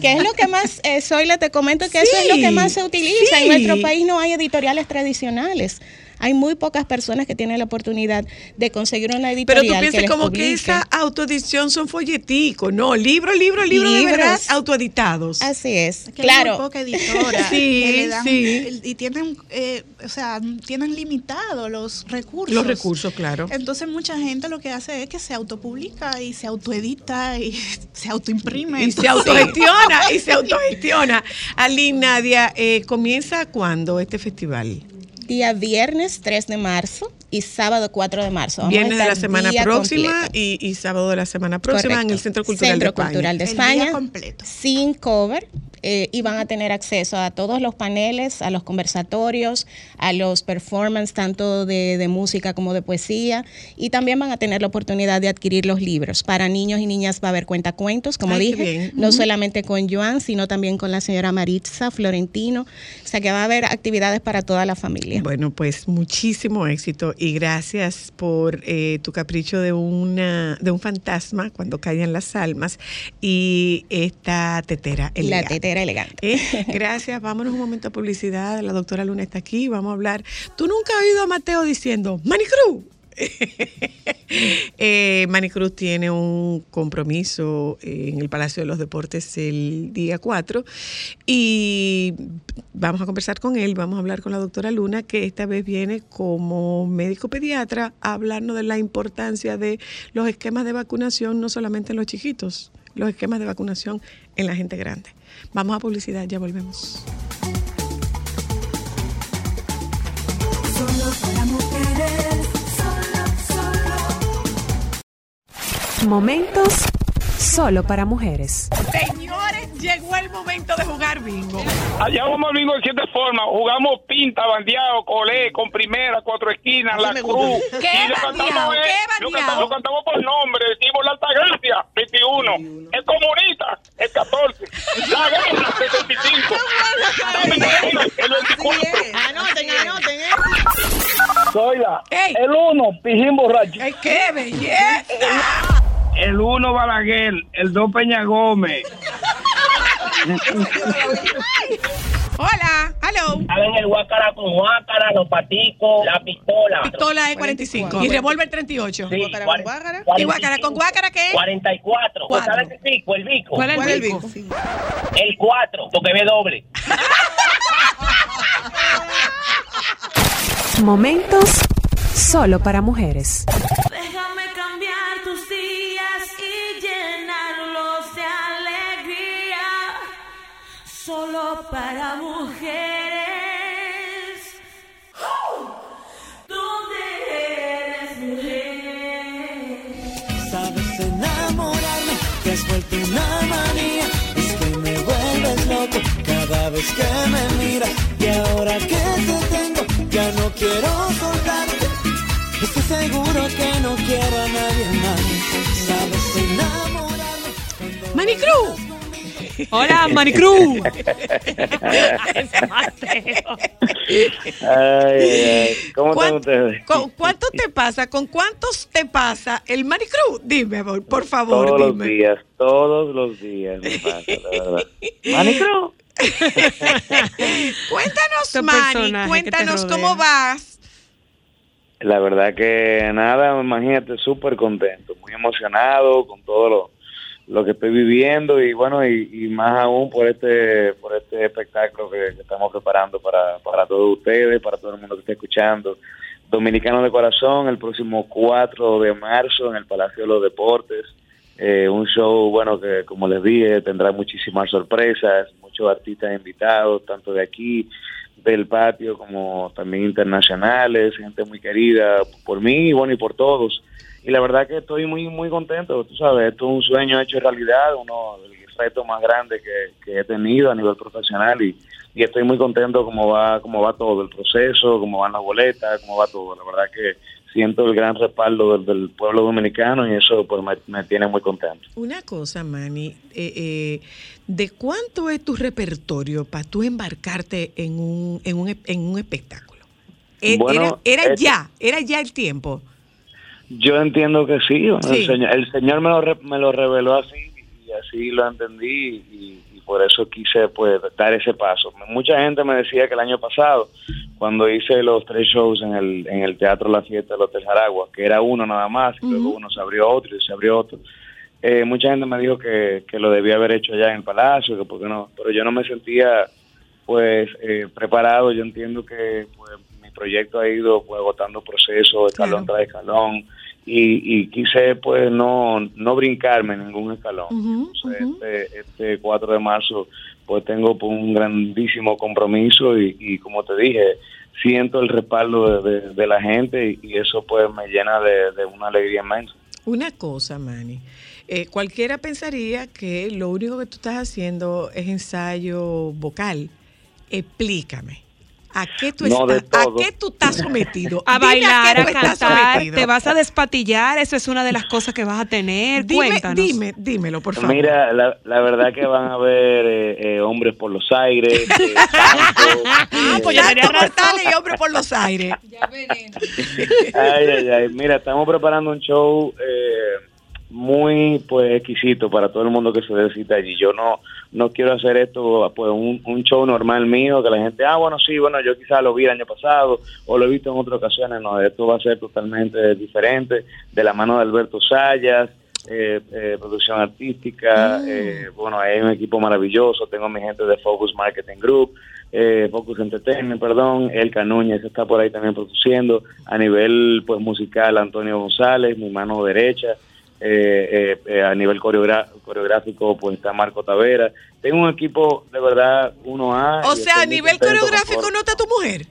que es lo que más, eh, Zoila, te comento que eso es lo que más se utiliza. En nuestro país no hay editoriales tradicionales. Hay muy pocas personas que tienen la oportunidad de conseguir una Pero editorial tú que piensas les como publique. que esa autoedición son folleticos, no, libro, libro, libro de Libros. verdad autoeditados. Así es, que hay muy claro. poca editora Sí, que le dan- sí. y tienen eh, o sea tienen limitados los recursos Los recursos, claro. entonces mucha gente lo que hace es que se autopublica y se autoedita y se autoimprime Y se autogestiona, y se autogestiona. Aline, Nadia, eh, ¿comienza cuándo este festival? Día viernes 3 de marzo y sábado 4 de marzo. Vamos Viernes de la semana próxima y, y sábado de la semana próxima en Correcto. el Centro Cultural Centro de España. Cultural de El España. día completo. Sin cover. Eh, y van a tener acceso a todos los paneles, a los conversatorios, a los performances tanto de, de música como de poesía y también van a tener la oportunidad de adquirir los libros. Para niños y niñas va a haber cuentacuentos, como Ay, dije, no solamente con Joan, sino también con la señora Maritza Florentino. O sea que va a haber actividades para toda la familia. Bueno, pues muchísimo éxito y gracias por eh, tu capricho de una de un fantasma cuando callan las almas y esta tetera La elegante. Elegante. Eh, Gracias, vámonos un momento a publicidad. La doctora Luna está aquí, vamos a hablar. ¿Tú nunca has oído a Mateo diciendo, Manicruz? eh, Manicruz tiene un compromiso eh, en el Palacio de los Deportes el día 4 y vamos a conversar con él, vamos a hablar con la doctora Luna, que esta vez viene como médico pediatra a hablarnos de la importancia de los esquemas de vacunación, no solamente en los chiquitos, los esquemas de vacunación en la gente grande. Vamos a publicidad, ya volvemos. Solo para mujeres. Solo, solo. Momentos solo para mujeres. Señores, llegó el momento de jugar bingo. Allá vamos al bingo de siete formas. Jugamos pinta, bandeado, colé, con primera, cuatro esquinas, la cruz. ¿Qué y lo bandeado? cantamos, eh, ¿Qué lo bandeado? cantamos, lo cantamos por nombre. Decimos la Altagracia, 21. El comunista, el 14. La guerra, 75. El 24. Anoten, anoten, ¿eh? Soy la. El uno, pijín borracho. ¡Qué belleza! El uno, Balaguer. El dos, Peña Gómez. Hola, hello. Saben el guácara con guácara, los paticos, la pistola. Pistola de 45 y revólver 38. Sí, ¿Y cuare- guácara con guácara qué? 44. Cuatro. ¿Sabes el pico? El bico. ¿Cuál es el bico? El 4, porque ve doble. Momentos solo para mujeres. Déjame cambiar Solo para mujeres. ¿Dónde eres mujer? Sabes enamorarme, te has vuelto una manía. Es que me vuelves loco cada vez que me miras. Y ahora que te tengo, ya no quiero soltarte. Estoy seguro que no quiero a nadie más. Sabes enamorarme. Manicru. Hola, Maricruz. Ay, ay, ay. ¿Cómo están ¿Cuán- ustedes? ¿Con ¿Cuánto te pasa? ¿Con cuántos te pasa el Manicru? Dime, por, por favor, Todos los días, todos los días me pasa, la verdad. Manicru. Cuéntanos, Este Mani, cuéntanos cómo vas. La verdad que nada, imagínate, súper contento, muy emocionado con todo lo, lo que estoy viviendo y bueno, y, más aún por este por este espectáculo que, que estamos preparando para, para todos ustedes, para todo el mundo que está escuchando. Dominicano de Corazón, el próximo 4 de marzo en el Palacio de los Deportes. Eh, un show, bueno, que como les dije, tendrá muchísimas sorpresas, muchos artistas invitados, tanto de aquí, del patio, como también internacionales, gente muy querida por mí y bueno, y por todos. Y la verdad que estoy muy, muy contento, tú sabes, esto es un sueño hecho realidad, uno de los retos más grandes que, que he tenido a nivel profesional y, y estoy muy contento cómo va, cómo va todo el proceso, cómo van las boletas, cómo va todo. La verdad que siento el gran respaldo del, del pueblo dominicano y eso pues me, me tiene muy contento. Una cosa, Manny, eh, eh, ¿de cuánto es tu repertorio para tú embarcarte en un, en un, en un espectáculo? E- Bueno, era era es- ya, era ya el tiempo. Yo entiendo que sí. El, señor, el Señor me lo, re- me lo reveló así y así lo entendí y, y por eso quise pues dar ese paso. Mucha gente me decía que el año pasado, cuando hice los tres shows en el, en el Teatro La Fiesta del Hotel Jaragua, que era uno nada más, y luego uno se abrió otro y se abrió otro, eh, mucha gente me dijo que, que lo debía haber hecho allá en el Palacio, que por qué no, pero yo no me sentía pues eh, preparado, yo entiendo que pues, mi proyecto ha ido pues agotando procesos escalón tras escalón y, y quise pues no, no brincarme en ningún escalón. Entonces, este, este 4 de marzo pues tengo pues, un grandísimo compromiso y, y como te dije, siento el respaldo de, de- de la gente y, y eso pues me llena de, de una alegría inmensa. Una cosa, Manny. eh, cualquiera pensaría que lo único que tú estás haciendo es ensayo vocal. Explícame. ¿A qué tú, No, estás, ¿a qué tú estás sometido? A Dime bailar, a cantar, te vas a despatillar, eso es una de las cosas que vas a tener. Dime, Cuéntanos. dime, dímelo, por favor. Mira, la, la verdad que van a ver eh, eh, hombres por los aires. eh, Ah, pues ya eh, tenía mortales y hombre por los aires. ay, ay, ay. Mira, estamos preparando un show eh, muy pues exquisito para todo el mundo que se necesita allí. Yo no no quiero hacer esto pues un, un show normal mío que la gente, ah, bueno, sí, bueno, yo quizás lo vi el año pasado o lo he visto en otras ocasiones. No, esto va a ser totalmente diferente de la mano de Alberto Sayas. eh, eh, producción artística, eh, bueno, hay un equipo maravilloso, tengo a mi gente de Focus Marketing Group, eh, Focus Entertainment, perdón, El Núñez está por ahí también produciendo, a nivel pues musical Antonio González, mi mano derecha, eh, eh, eh, a nivel coreográfico pues está Marco Tavera, tengo un equipo de verdad 1A. O sea, a nivel coreográfico no está tu mujer.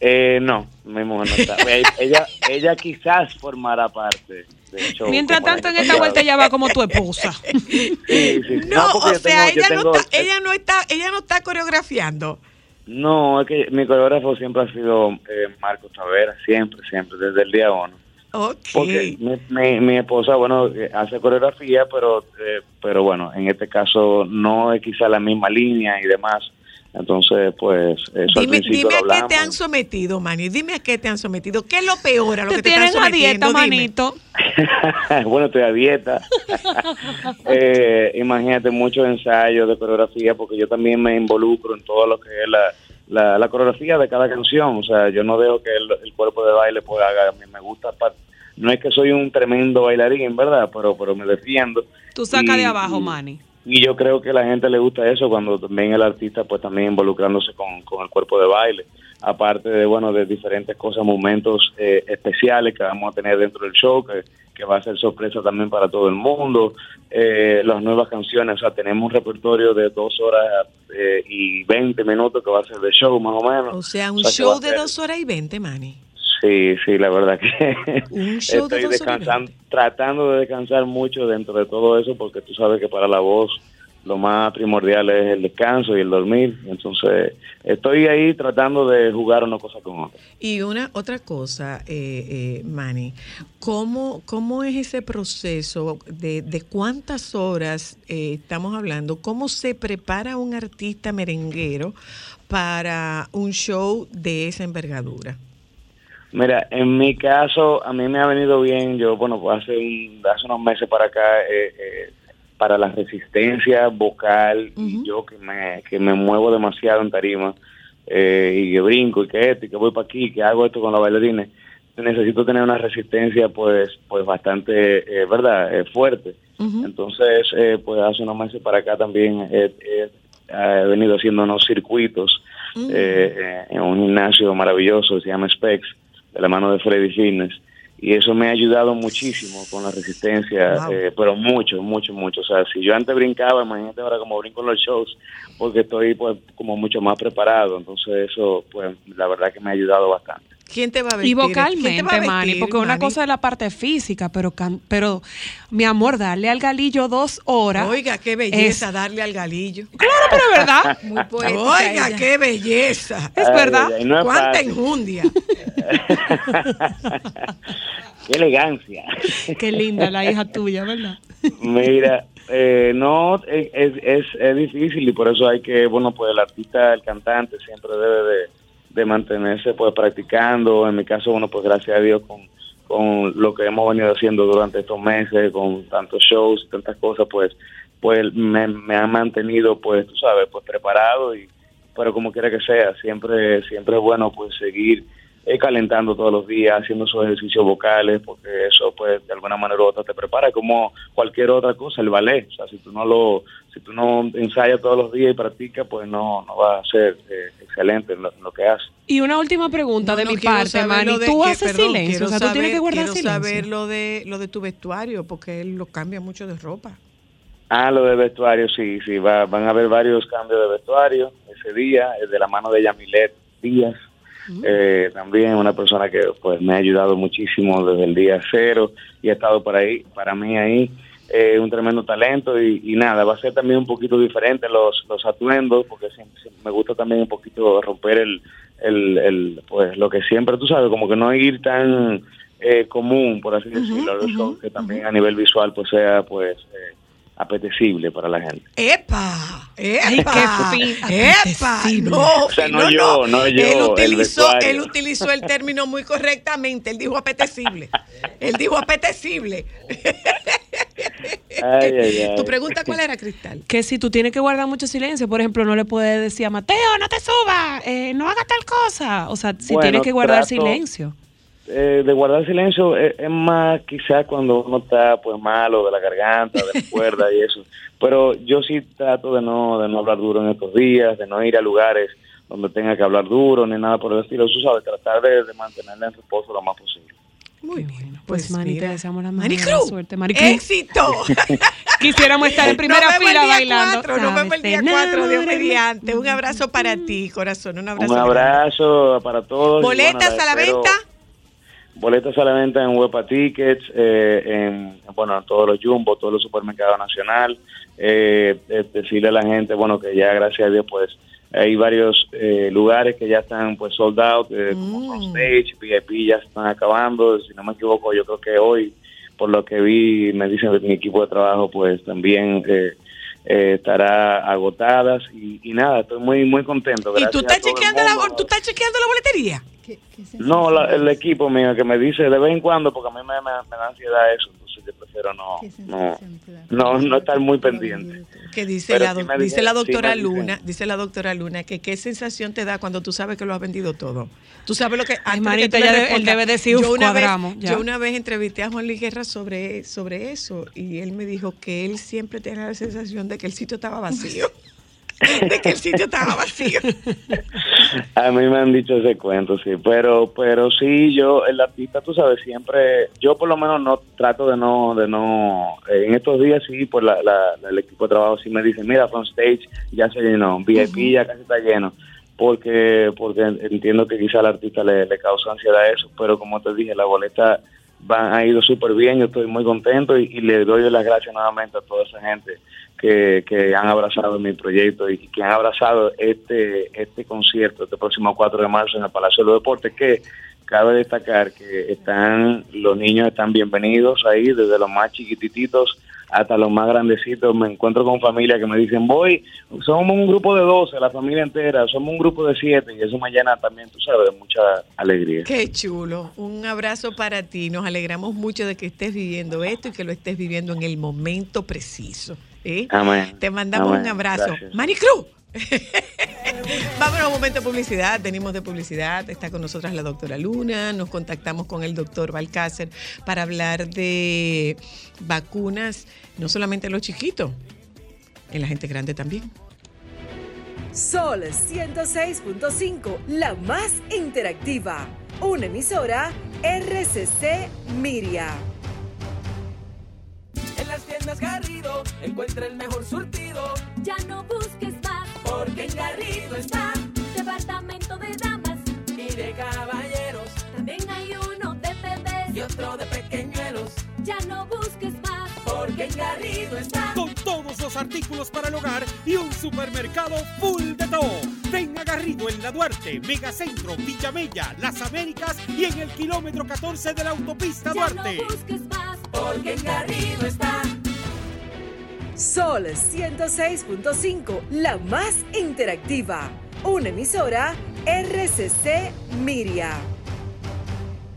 Eh, no, mi mujer no está. Ella, ella, quizás formará parte show. Mientras tanto, en esta vuelta ella va como tu esposa. Sí, sí. No, porque o sea, tengo- ella, tengo- no está, ella no está, ella no está coreografiando. No, es que mi coreógrafo siempre ha sido eh, Marcos Tavera, siempre, siempre, desde el día uno. Ok. Porque mi, mi, mi esposa, bueno, eh, hace coreografía, pero eh, pero bueno, en este caso no es quizá la misma línea y demás. Entonces, pues, eso al Dime, principio dime lo a qué te han sometido, Manny. Dime a qué te han sometido. ¿Qué es lo peor a lo Te que te están tienen a sometiendo? dieta, Dime. manito. bueno, estoy a dieta. Eh, imagínate muchos ensayos de coreografía, porque yo también me involucro en todo lo que es la, la, la coreografía de cada canción. O sea, yo no dejo que el, el cuerpo de baile pues haga. A mí me gusta. No es que soy un tremendo bailarín, ¿verdad? Pero, pero me defiendo. Tú saca Y- de abajo, Manny. Y yo creo que a la gente le gusta eso cuando también el artista pues también involucrándose con, con el cuerpo de baile. Aparte de, bueno, de diferentes cosas, momentos eh, especiales que vamos a tener dentro del show, que, que va a ser sorpresa también para todo el mundo. Eh, las nuevas canciones, o sea, tenemos un repertorio de dos horas eh, y 20 minutos que va a ser de show más o menos. O sea, un O sea, que show de ser- dos horas y veinte, Manny. Sí, sí, la verdad que Un show de estoy dos horas y descansando, tratando de descansar mucho dentro de todo eso porque tú sabes que para la voz lo más primordial es el descanso y el dormir. Entonces, estoy ahí tratando de jugar una cosa con otra. Y una otra cosa, eh, eh, Manny, ¿cómo, ¿cómo es ese proceso de, de cuántas horas eh, estamos hablando? ¿Cómo se prepara un artista merenguero para un show de esa envergadura? Mira, en mi caso, a mí me ha venido bien, yo, bueno, pues hace, un- hace unos meses para acá, eh, eh, para la resistencia vocal, y yo que me, que me muevo demasiado en tarima, eh, y que brinco, y que esto, y que voy para aquí, que hago esto con los bailarines, necesito tener una resistencia, pues, pues bastante, eh, ¿verdad?, Eh, fuerte. Entonces, eh, pues hace unos meses para acá también he venido haciendo unos circuitos eh, en un gimnasio maravilloso, se llama Specs, de la mano de Freddy Fitness. Y eso me ha ayudado muchísimo con la resistencia, Wow. eh, pero mucho, mucho, mucho. O sea, si yo antes brincaba, imagínate ahora como brinco en los shows, porque estoy pues como mucho más preparado. Entonces eso, pues la verdad que me ha ayudado bastante. ¿Quién te va a Y vestir? ¿Quién te va a vocalmente, Manny, vestir, porque una Manny? cosa es la parte física, pero, can- pero mi amor, darle al galillo dos horas. Oiga, qué belleza es- darle al galillo. Claro, pero es verdad. Muy poética Oiga, ella. qué belleza. Es verdad. ay, no es Cuánta fácil. enjundia. ¡Qué elegancia! Qué linda la hija tuya, ¿verdad? Mira, eh, no, es, es, es, es difícil y por eso hay que, bueno, pues el artista, el cantante siempre debe de, de mantenerse pues practicando. En mi caso, bueno, pues gracias a Dios con, con lo que hemos venido haciendo durante estos meses, con tantos shows, tantas cosas, pues pues me, me han mantenido, pues, tú sabes, pues preparado y pero como quiera que sea, siempre siempre es bueno pues seguir eh, calentando todos los días, haciendo esos ejercicios vocales, porque eso pues de alguna manera u otra te prepara como cualquier otra cosa, el ballet, o sea, si tú no lo si tú no ensayas todos los días y practicas, pues no no va a ser eh, excelente en lo, en lo que haces. Y una última pregunta de No, mi parte, de- Tú que- haces perdón, silencio, o sea, tú tienes que guardar quiero silencio. saber lo de, lo de tu vestuario, porque él lo cambia mucho de ropa. Ah, lo de vestuario, sí, sí, va, van a haber varios cambios de vestuario ese día, de la mano de Yamilet Díaz, eh, también una persona que pues me ha ayudado muchísimo desde el día cero y ha estado para ahí, para mí ahí, eh, un tremendo talento y, y nada, va a ser también un poquito diferente los, los atuendos, porque siempre- siempre me gusta también un poquito romper el, el, el, pues lo que siempre, tú sabes, como que no ir tan eh, común, por así decirlo, que también a nivel visual pues sea pues eh, apetecible para la gente. ¡Epa! ¡Epa! Ay, qué fin, ¡Epa! No, O sea, no no, yo, no yo, Él el utilizó, vestuario. él utilizó el término muy correctamente. Él dijo apetecible. Él dijo apetecible. Ay, ay, ay. ¿Tu pregunta cuál era, Cristal? Que si tú tienes que guardar mucho silencio, por ejemplo, no le puedes decir a Mateo, no te subas, eh, no hagas tal cosa. O sea, si Bueno, tienes que guardar trato- silencio. Eh, de guardar silencio es, es más quizás cuando uno está pues malo de la garganta, de la cuerda y eso. Pero yo sí trato de no de no hablar duro en estos días, de no ir a lugares donde tenga que hablar duro ni nada por el estilo. Eso sabes, tratar de, de mantenerla en reposo lo más posible. Muy bien. Pues, Mani, te deseamos la Cruz, suerte. Mari Cruz. ¡Éxito! Quisiéramos estar en primera fila bailando. cuatro, nos vemos el día Sabes, 4, Dios enamórame. mediante. Un abrazo para ti, corazón. Un abrazo. Un abrazo para todos. ¿Boletas bueno, a la espero- venta? Boletas a la venta en Huepa Tickets, eh, en, bueno, en todos los Jumbo, todos los supermercados nacional. Eh, eh, decirle a la gente, bueno, que ya gracias a Dios, pues hay varios eh, lugares que ya están pues sold out, eh, como Stage, VIP ya están acabando. Si no me equivoco, yo creo que hoy, por lo que vi, me dicen de mi equipo de trabajo, pues también eh, estará agotadas. Y, y nada, estoy muy, muy contento. ¿Y tú estás, chequeando la, tú estás chequeando la boletería? No, la- el equipo mío que me dice de vez en cuando, porque a mí me, me- me da ansiedad eso, prefiero no, no, no, no estar muy pendiente. Que dice Pero la, sí dice doctora. Luna, dice la doctora Luna que qué sensación te da cuando tú sabes que lo has vendido todo. Tú sabes lo que que manita, le ya él debe decir, yo "Uf, una vez, cuadramos", ya. yo una vez entrevisté a Juan Luis Guerra sobre sobre eso y él me dijo que él siempre tenía la sensación de que el sitio estaba vacío. de que el sitio estaba vacío. A mí me han dicho ese cuento, sí, pero pero sí, yo, el artista, tú sabes, siempre, yo por lo menos no trato de no, de no, eh, en estos días sí, pues la, la- la- el equipo de trabajo sí me dice, mira, front stage ya se llenó, VIP ya casi está lleno, porque porque entiendo que quizá al artista le, le causa ansiedad eso, pero como te dije, la boleta van, ha ido súper bien, yo estoy muy contento y, y le doy las gracias nuevamente a toda esa gente que, que han abrazado mi proyecto y que han abrazado este este concierto este próximo 4 de marzo en el Palacio de los Deportes que cabe destacar que están los niños están bienvenidos ahí desde los más chiquititos hasta los más grandecitos me encuentro con familias que me dicen voy somos un grupo de 12 la familia entera somos un grupo de 7 y eso llena también tú sabes mucha alegría Qué chulo. Un abrazo para ti. Nos alegramos mucho de que estés viviendo esto y que lo estés viviendo en el momento preciso. ¿Eh? Amén. Te mandamos Amén. un abrazo. Gracias. Mani Cruz. Vámonos a un momento de publicidad. Venimos de publicidad. Está con nosotras la doctora Luna. Nos contactamos con el doctor Balcácer para hablar de vacunas, no solamente en los chiquitos, en la gente grande también. Sol 106.5, la más interactiva. Una emisora RCC Miria. En las tiendas Garrido encuentra el mejor surtido. Ya no busques más, Porque en Garrido está. departamento de damas. Y de caballeros. También hay uno de bebés. Y otro de pequeñuelos. Ya no busques Porque en Garrido está. Con todos los artículos para el hogar y un supermercado full de todo. Ven a Garrido en La Duarte, Megacentro, Villamella, Las Américas y en el kilómetro 14 de la autopista ya Duarte. no busques más. Porque en Garrido está. Sol 106.5, la más interactiva. Una emisora RCC Miria.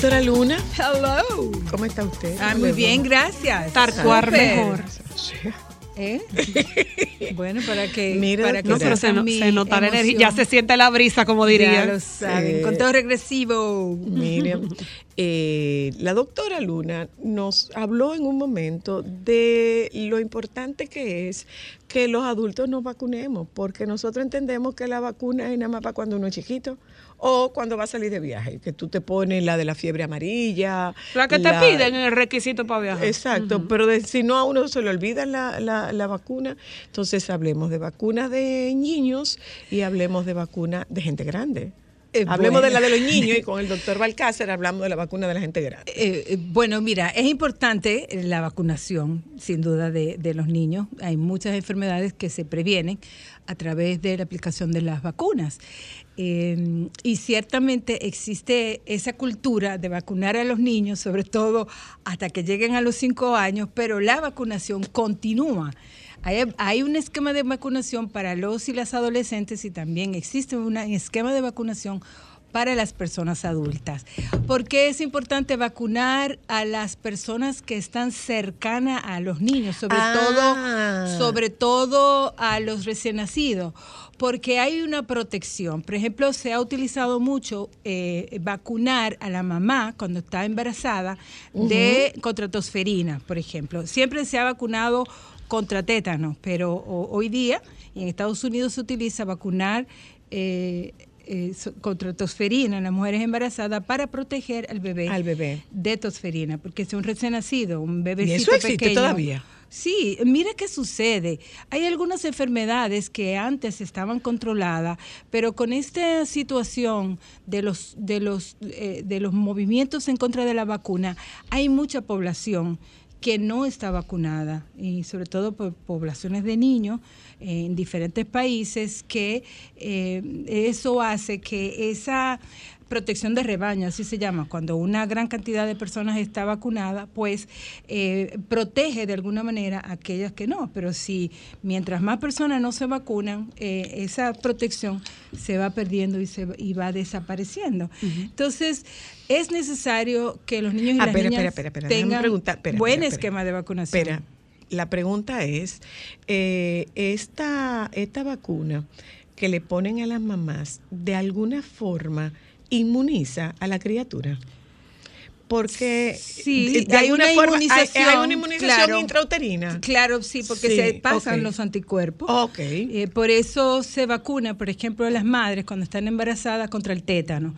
Doctora Luna. Hello. ¿Cómo está usted? Ah, muy bien, gracias. Tarcuar mejor. ¿Eh? bueno, para que, Mira, para que No, pero se, no- se nota la energía, ya se siente la brisa, como Ya diría. lo saben. Sí. Conteo regresivo. Miriam, eh, la doctora Luna nos habló en un momento de lo importante que es que los adultos nos vacunemos, porque nosotros entendemos que la vacuna es nada más para cuando uno es chiquito o cuando va a salir de viaje, que tú te pones la de la fiebre amarilla. La que te piden en el requisito para viajar. Exacto, pero de- si no a uno se le olvida la, la- la vacuna, entonces hablemos de vacunas de niños y hablemos de vacuna de gente grande. Eh, hablemos de la de los niños y con el doctor Balcácer hablamos de la vacuna de la gente grande. Eh, eh, bueno, mira, es importante la vacunación, sin duda, de, de los niños. Hay muchas enfermedades que se previenen a través de la aplicación de las vacunas. Eh, y ciertamente existe esa cultura de vacunar a los niños, sobre todo hasta que lleguen a los cinco años, pero la vacunación continúa Hay, hay un esquema de vacunación para los y las adolescentes y también existe un esquema de vacunación para las personas adultas. ¿Por qué es importante vacunar a las personas que están cercanas a los niños, sobre Ah. todo, sobre todo a los recién nacidos? Porque hay una protección. Por ejemplo, se ha utilizado mucho eh, vacunar a la mamá cuando está embarazada de contra tosferina, por ejemplo. Siempre se ha vacunado contra tétano, pero o- hoy día en Estados Unidos se utiliza vacunar eh, eh, contra tosferina en las mujeres embarazadas para proteger al bebé, Al bebé. de tosferina, porque es un recién nacido, un bebecito eso existe pequeño. todavía? Sí, mira qué sucede. Hay algunas enfermedades que antes estaban controladas, pero con esta situación de los de los eh, de los movimientos en contra de la vacuna, hay mucha población que no está vacunada y sobre todo por poblaciones de niños eh, en diferentes países que eh, eso hace que esa protección de rebaño, así se llama, cuando una gran cantidad de personas está vacunada, pues eh, protege de alguna manera a aquellas que no. Pero si mientras más personas no se vacunan, eh, esa protección se va perdiendo y, se, y va desapareciendo. Entonces, es necesario que los niños y Ah, las niñas espera, déjame tengan buen esquema de vacunación. Espera, la pregunta es, eh, esta, esta vacuna que le ponen a las mamás, ¿de alguna forma inmuniza a la criatura? Porque Sí, hay una forma inmunización. hay, una inmunización claro. intrauterina. Claro, sí, porque Sí, se pasan los anticuerpos. Ok. Eh, por eso se vacuna, por ejemplo, a las madres cuando están embarazadas contra el tétano.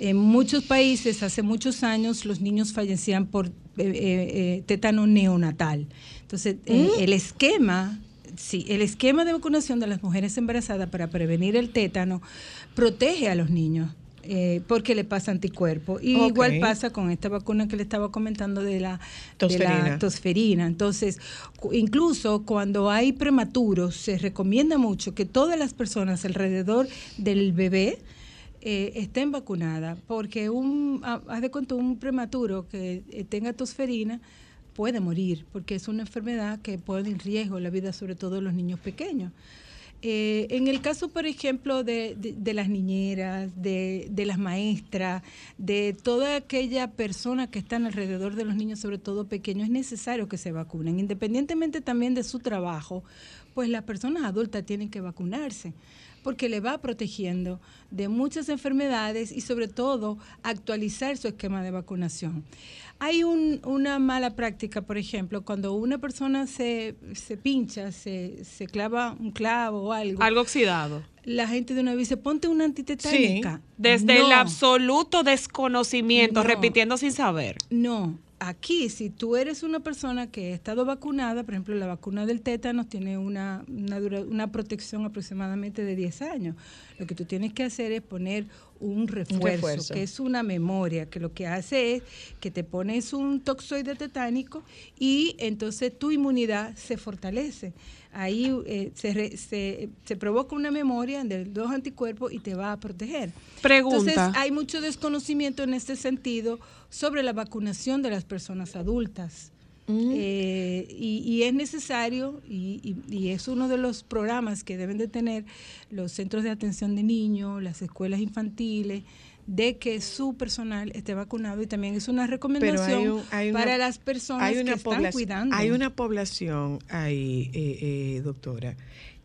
En muchos países, hace muchos años, los niños fallecían por eh, eh, tétano neonatal. Entonces, Mm. el esquema Sí, el esquema de vacunación de las mujeres embarazadas para prevenir el tétano protege a los niños. Eh, porque le pasa anticuerpo. Y igual pasa con esta vacuna que le estaba comentando de la de Tosferina. la tosferina. Entonces, incluso cuando hay prematuros, se recomienda mucho que todas las personas alrededor del bebé eh, estén vacunadas, porque un, ha- haz de cuenta, un prematuro que eh, tenga tosferina puede morir, porque es una enfermedad que pone en riesgo la vida, sobre todo de los niños pequeños. Eh, en el caso, por ejemplo, de, las niñeras, de, de las maestras, de toda aquella persona que están alrededor de los niños, sobre todo pequeños, es necesario que se vacunen. Independientemente también de su trabajo, pues las personas adultas tienen que vacunarse porque le va protegiendo de muchas enfermedades y sobre todo actualizar su esquema de vacunación. Hay un- una mala práctica, por ejemplo, cuando una persona se, se pincha, se, se clava un clavo o algo. Algo oxidado. La gente de una vez dice, ponte una antitetánica. Desde No. el absoluto desconocimiento, No. repitiendo sin saber. No, aquí si tú eres una persona que ha estado vacunada, por ejemplo, la vacuna del tétano tiene una, una, dura- una protección aproximadamente de 10 años. Lo que tú tienes que hacer es poner un refuerzo, refuerzo. que es una memoria, que lo que hace es que te pones un toxoide tetánico y entonces tu inmunidad se fortalece. Ahí eh, se, re- se, se provoca una memoria de los anticuerpos y te va a proteger. Pregunta. Entonces, hay mucho desconocimiento en este sentido sobre la vacunación de las personas adultas. Eh, y, y es necesario, y, y- y es uno de los programas que deben de tener los centros de atención de niños, las escuelas infantiles, de que su personal esté vacunado y también es una recomendación hay un- hay una- para las personas hay una que están cuidando. Hay una población ahí, eh, eh, doctora,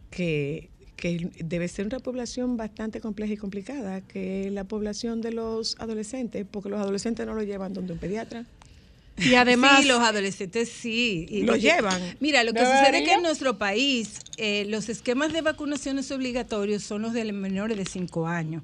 que, que debe ser una población bastante compleja y complicada, que es la población de los adolescentes, porque los adolescentes no lo llevan donde un pediatra. Y además- Sí, los adolescentes sí. Y Lo llevan. Mira, lo que sucede es que en nuestro país eh, los esquemas de vacunaciones obligatorios son los de menores de 5 años.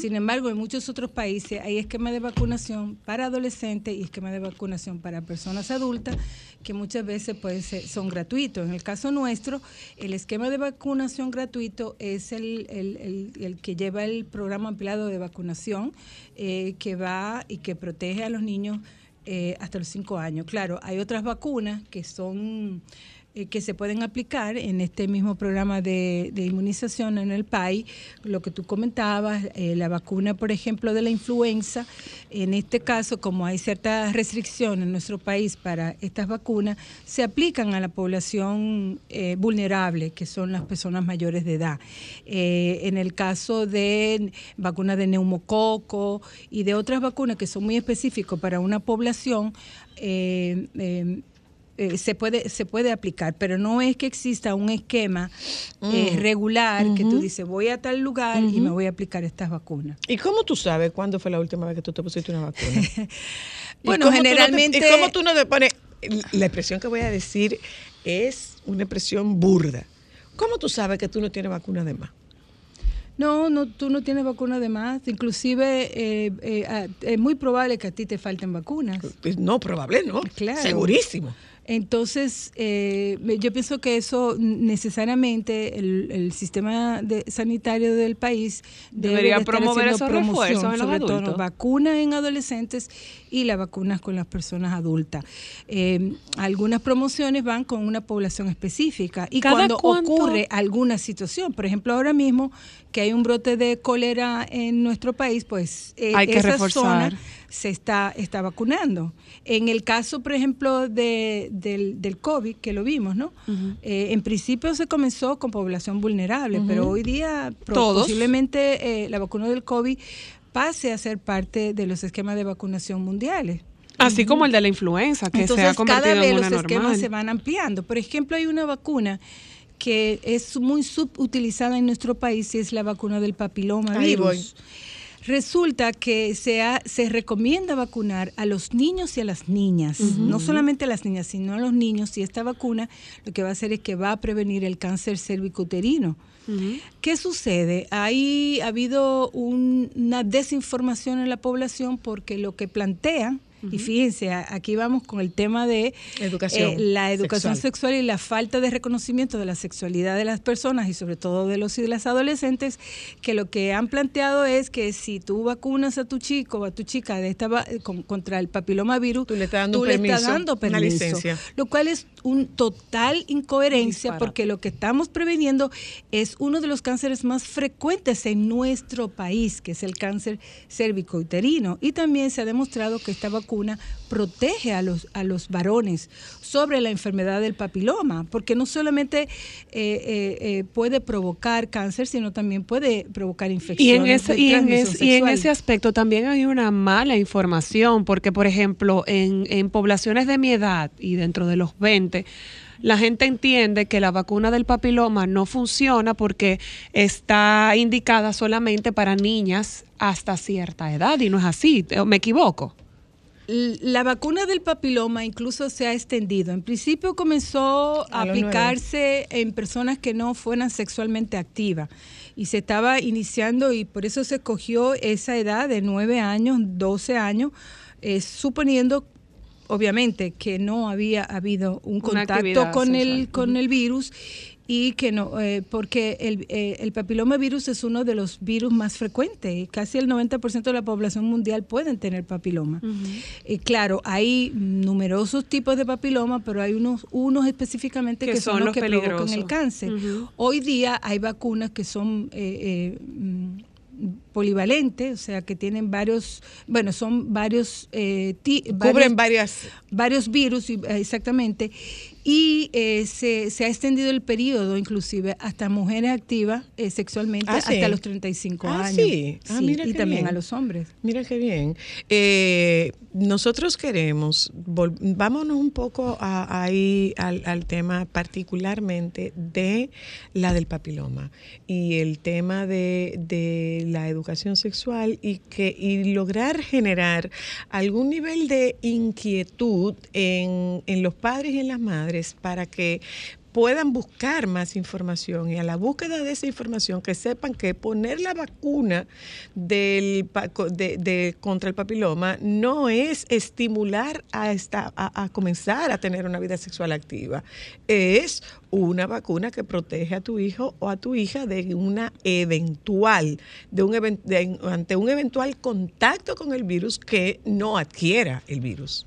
Sin embargo, en muchos otros países hay esquemas de vacunación para adolescentes y esquemas de vacunación para personas adultas que muchas veces pueden ser- son gratuitos. En el caso nuestro, el esquema de vacunación gratuito es el, el- el- el que lleva el programa ampliado de vacunación eh, que va y que protege a los niños eh, hasta los cinco años. Claro, hay otras vacunas que son eh, que se pueden aplicar en este mismo programa de, de inmunización en el país, lo que tú comentabas, eh, la vacuna, por ejemplo, de la influenza, en este caso, como hay ciertas restricciones en nuestro país para estas vacunas, se aplican a la población eh, vulnerable, que son las personas mayores de edad. En el caso de vacunas de neumococo y de otras vacunas que son muy específicas para una población, eh, se puede se puede aplicar, pero no es que exista un esquema eh, Mm. regular que tú dices voy a tal lugar y me voy a aplicar estas vacunas. ¿Y cómo tú sabes cuándo fue la última vez que tú te pusiste una vacuna? ¿Y Bueno, no te- generalmente- ¿Y cómo tú no te pones? La expresión que voy a decir es una expresión burda. ¿Cómo tú sabes que tú no tienes vacuna de más? No, no, tú no tienes vacuna de más. Inclusive eh, eh, es muy probable que a ti te falten vacunas. Pues no, probable no. Claro. Segurísimo. Entonces, eh, yo pienso que eso necesariamente el, el sistema de- sanitario del país debe Debería de promover esos refuerzos en los sobre todo adultos. vacunas en adolescentes y las vacunas con las personas adultas. Eh, algunas promociones van con una población específica y ¿Cada cuando cuánto? ocurre alguna situación, por ejemplo, ahora mismo que hay un brote de cólera en nuestro país, pues eh, Hay que esa reforzar. zona se está, está vacunando. En el caso, por ejemplo, de, del, del COVID, que lo vimos, ¿no? Eh, en principio se comenzó con población vulnerable, pero hoy día Todos. posiblemente eh, la vacuna del COVID pase a ser parte de los esquemas de vacunación mundiales. Así como el de la influenza, que Entonces, se ha convertido cada vez en los una esquemas normal. se van ampliando. Por ejemplo, hay una vacuna que es muy subutilizada en nuestro país y es la vacuna del papiloma Ahí voy. Resulta que se, ha- se recomienda vacunar a los niños y a las niñas, no solamente a las niñas, sino a los niños. Y esta vacuna lo que va a hacer es que va a prevenir el cáncer cervicouterino. ¿Qué sucede? Ahí ha habido un- una desinformación en la población porque lo que plantean, y fíjense, aquí vamos con el tema de Educación eh, la educación sexual. sexual. y la falta de reconocimiento de la sexualidad de las personas y sobre todo de los y de las adolescentes, que lo que han planteado es que si tú vacunas a tu chico o a tu chica de esta va- con- contra el papilomavirus, tú le estás dando un estás permiso, dando una permiso, licencia. lo cual es un total incoherencia Disparate. porque lo que estamos preveniendo es uno de los cánceres más frecuentes en nuestro país, que es el cáncer cervicouterino. Y también se ha demostrado que esta vacuna protege a los, a los varones sobre la enfermedad del papiloma, porque no solamente eh, eh, eh, puede provocar cáncer, sino también puede provocar Y infecciones. en, ese, de y, en ese, y en ese aspecto también hay una mala información, porque por ejemplo, en, en poblaciones de mi edad y dentro de los 20, la gente entiende que la vacuna del papiloma no funciona porque está indicada solamente para niñas hasta cierta edad y no es así, ¿o ¿me equivoco? La vacuna del papiloma incluso se ha extendido. En principio comenzó a, aplicarse en personas que no fueran sexualmente activas y se estaba iniciando y por eso se escogió esa edad de 9 años, 12 años, eh, suponiendo obviamente que no había habido un Una contacto con el con el virus y que no eh, porque el, eh, el papilomavirus es uno de los virus más frecuentes casi el 90% de la población mundial pueden tener papiloma. Eh, claro hay numerosos tipos de papiloma pero hay unos unos específicamente que, Que son, son los los que provocan el cáncer. Hoy día hay vacunas que son polivalentes, o sea, que tienen varios, bueno, son varios, eh, ti- Cubren varias- varios virus, eh, exactamente, y eh, se, se ha extendido el periodo, inclusive, hasta mujeres activas eh, sexualmente, Ah, sí. hasta los 35 Ah, años. sí. Ah, mira y qué también bien. a los hombres. Mira qué bien. Eh, nosotros queremos, vámonos un poco a- ahí al, al tema particularmente de la del papiloma y el tema de, de la educación sexual y, que, y lograr generar algún nivel de inquietud en, en los padres y en las madres para que puedan buscar más información y a la búsqueda de esa información que sepan que poner la vacuna del, de- contra el papiloma no es estimular a, esta, a, comenzar a tener una vida sexual activa, es una vacuna que protege a tu hijo o a tu hija de una eventual, de un de- ante un eventual contacto con el virus que no adquiera el virus.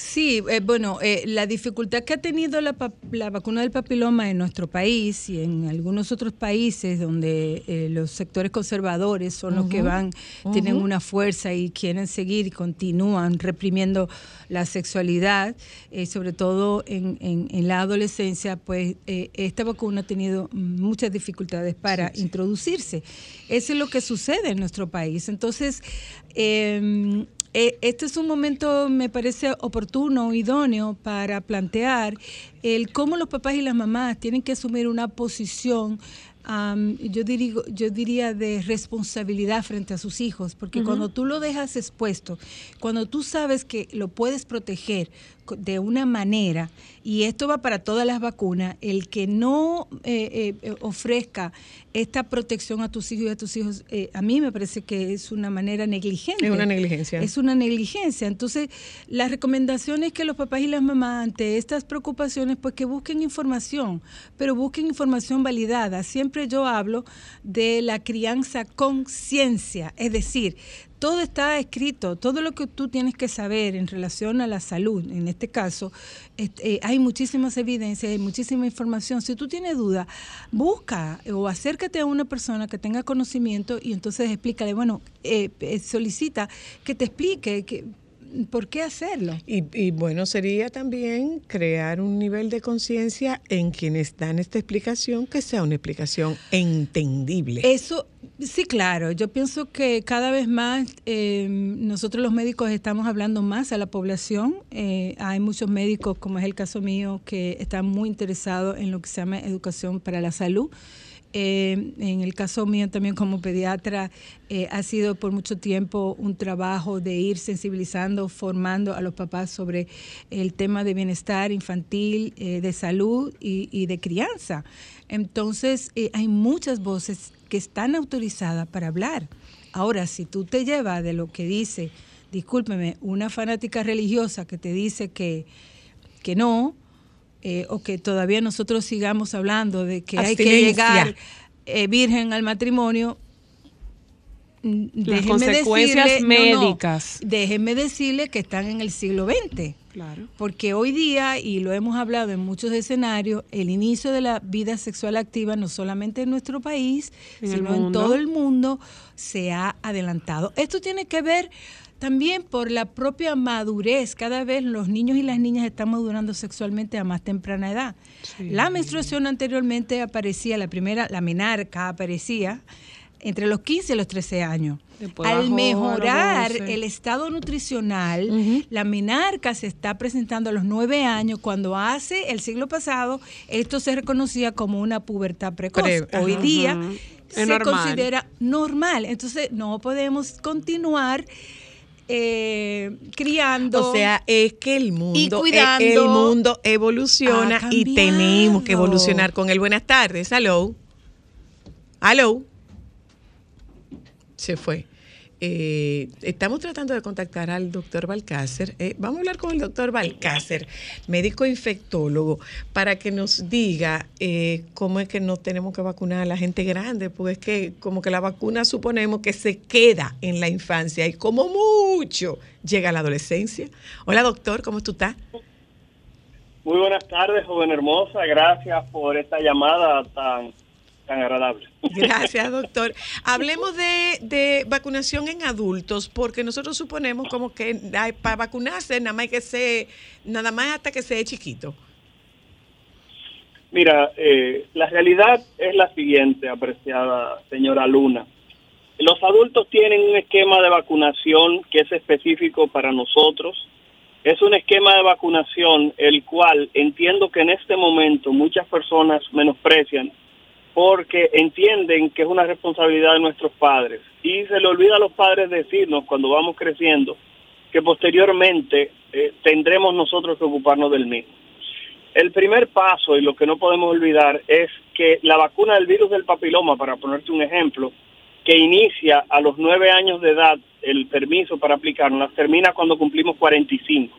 Sí, eh, bueno, eh, la dificultad que ha tenido la, la vacuna del papiloma en nuestro país y en algunos otros países donde eh, los sectores conservadores son los que van, tienen una fuerza y quieren seguir y continúan reprimiendo la sexualidad, eh, sobre todo en, en- en la adolescencia, pues eh, esta vacuna ha tenido muchas dificultades para introducirse. Eso es lo que sucede en nuestro país. Entonces, eh, este es un momento, me parece oportuno, idóneo para plantear el cómo los papás y las mamás tienen que asumir una posición, yo, dirigo- yo diría, de responsabilidad frente a sus hijos, porque cuando tú lo dejas expuesto, cuando tú sabes que lo puedes proteger de una manera, y esto va para todas las vacunas, el que no eh, eh, ofrezca esta protección a tus hijos y a tus hijos, eh, a mí me parece que es una manera negligente. Es una negligencia. Es una negligencia. Entonces, la recomendación es que los papás y las mamás ante estas preocupaciones, pues que busquen información, pero busquen información validada. Siempre yo hablo de la crianza con ciencia, es decir, todo está escrito, todo lo que tú tienes que saber en relación a la salud, en este caso, este, eh, hay muchísimas evidencias, hay muchísima información. Si tú tienes duda, busca o acércate a una persona que tenga conocimiento y entonces explícale, bueno, eh, eh, solicita que te explique que, por qué hacerlo. Y, y bueno, sería también crear un nivel de conciencia en quienes dan esta explicación, que sea una explicación entendible. Eso, sí, claro. Yo pienso que cada vez más eh, nosotros los médicos estamos hablando más a la población. Eh, hay muchos médicos, como es el caso mío, que están muy interesados en lo que se llama educación para la salud. Eh, en el caso mío también como pediatra ha sido por mucho tiempo un trabajo de ir sensibilizando, formando a los papás sobre el tema de bienestar infantil, de salud y, y de crianza. Entonces eh, hay muchas voces que están autorizadas para hablar. Ahora, si tú te llevas de lo que dice, discúlpeme, una fanática religiosa que te dice que, que no, eh, o que todavía nosotros sigamos hablando de que hay que llegar eh, virgen al matrimonio. mm, Las déjeme consecuencias decirle- no, no, médicas. déjenme decirle que están en el siglo XX. Claro. Porque hoy día, y lo hemos hablado en muchos escenarios, el inicio de la vida sexual activa, no solamente en nuestro país, En sino en todo el mundo, se ha adelantado. Esto tiene que ver también por la propia madurez. Cada vez los niños y las niñas están madurando sexualmente a más temprana edad. La menstruación anteriormente aparecía, la primera, la menarca aparecía entre los 15 y los 13 años. Después Al mejorar 12. el estado nutricional, la menarca se está presentando a los 9 años, cuando hace el siglo pasado esto se reconocía como una pubertad precoz. Pre- Hoy día se normal. considera normal. Entonces no podemos continuar eh, criando. O sea, es que el mundo, eh, cuidando el mundo evoluciona y tenemos que evolucionar con él. Buenas tardes, hello. Hello. Se fue. Eh, estamos tratando de contactar al doctor Balcácer. Eh, vamos a hablar con el doctor Balcácer, médico infectólogo, para que nos diga eh, cómo es que no tenemos que vacunar a la gente grande, porque es que como que la vacuna suponemos que se queda en la infancia y como mucho llega a la adolescencia. Hola doctor, ¿cómo tú estás? Muy buenas tardes, joven hermosa. Gracias por esta llamada tan, tan agradable. Gracias, doctor. Hablemos de, de vacunación en adultos, porque nosotros suponemos como que para vacunarse nada más que ser, nada más hasta que sea chiquito. Mira, eh, la realidad es la siguiente, apreciada señora Luna. Los adultos tienen un esquema de vacunación que es específico para nosotros. Es un esquema de vacunación el cual entiendo que en este momento muchas personas menosprecian porque entienden que es una responsabilidad de nuestros padres. Y se le olvida a los padres decirnos cuando vamos creciendo que posteriormente eh, tendremos nosotros que ocuparnos del mismo. El primer paso, y lo que no podemos olvidar, es que la vacuna del virus del papiloma, para ponerte un ejemplo, que inicia a los nueve años de edad el permiso para aplicarnos, termina cuando cumplimos 45.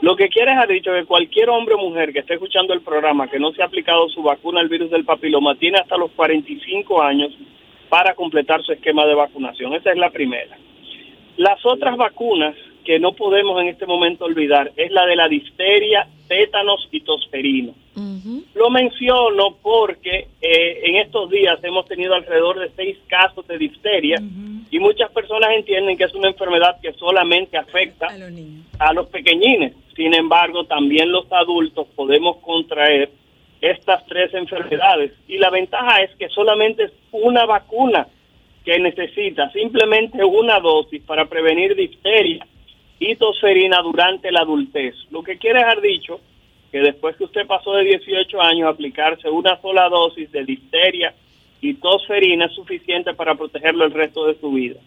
Lo que quiere ha dicho que cualquier hombre o mujer que esté escuchando el programa que no se ha aplicado su vacuna al virus del papiloma tiene hasta los 45 años para completar su esquema de vacunación. Esa es la primera. Las otras vacunas que no podemos en este momento olvidar es la de la difteria, tétanos y tosferina. Lo menciono porque eh, en estos días hemos tenido alrededor de seis casos de difteria y muchas personas entienden que es una enfermedad que solamente afecta a los, pequeñines. Sin embargo, también los adultos podemos contraer estas tres enfermedades. Y la ventaja es que solamente es una vacuna que necesita simplemente una dosis para prevenir difteria y tosferina durante la adultez. Lo que quiere dejar dicho que después que usted pasó de 18 años, aplicarse una sola dosis de difteria y tosferina es suficiente para protegerlo el resto de su vida.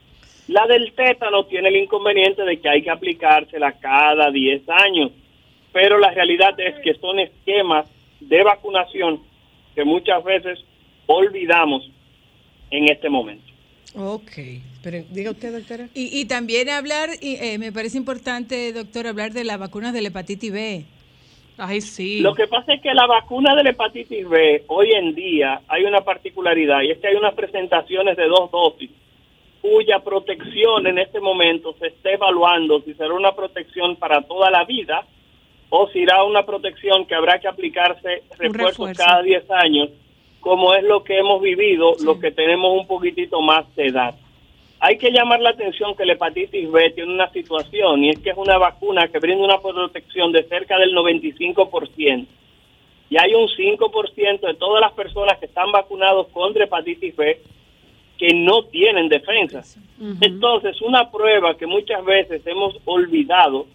La del tétano tiene el inconveniente de que hay que aplicársela cada 10 años, pero la realidad es que son esquemas de vacunación que muchas veces olvidamos en este momento. Ok, pero diga usted, doctora. Y, y también hablar, y, eh, me parece importante, doctor, hablar de las vacunas de la hepatitis B. Ay, sí. Lo que pasa es que la vacuna de la hepatitis B, hoy en día, hay una particularidad y es que hay unas presentaciones de dos dosis cuya protección en este momento se está evaluando si será una protección para toda la vida o si será una protección que habrá que aplicarse refuerzos refuerzo. cada 10 años, como es lo que hemos vivido, los que tenemos un poquitito más de edad. Hay que llamar la atención que la hepatitis B tiene una situación y es que es una vacuna que brinda una protección de cerca del 95%. Y hay un 5% de todas las personas que están vacunados contra hepatitis B que no tienen defensa. Entonces, una prueba que muchas veces hemos olvidado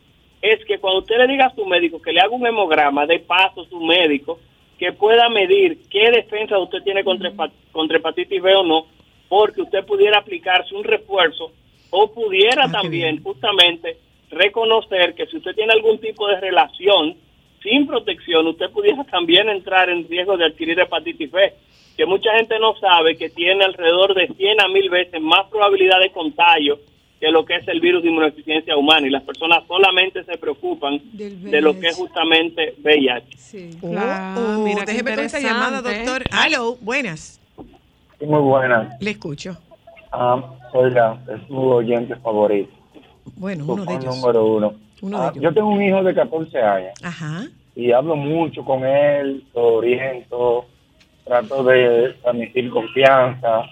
es que cuando usted le diga a su médico que le haga un hemograma, de paso su médico, que pueda medir qué defensa usted tiene contra, contra hepatitis B o no, porque usted pudiera aplicarse un refuerzo o pudiera también justamente reconocer que si usted tiene algún tipo de relación sin protección, usted pudiera también entrar en riesgo de adquirir hepatitis B, que mucha gente no sabe que tiene alrededor de 100 a 1000 veces más probabilidad de contagio que lo que es el virus de inmunodeficiencia humana y las personas solamente se preocupan de lo que es justamente VIH. Oh, mira qué déjeme con esta llamada, doctor. Aló, buenas. Sí, muy buena. Le escucho. Ah, soy la, es su oyente favorito. Bueno, uno de ellos. número uno. Uno de Ah, ellos. yo tengo un hijo de 14 años Ajá. y hablo mucho con él, lo oriento, trato de transmitir confianza,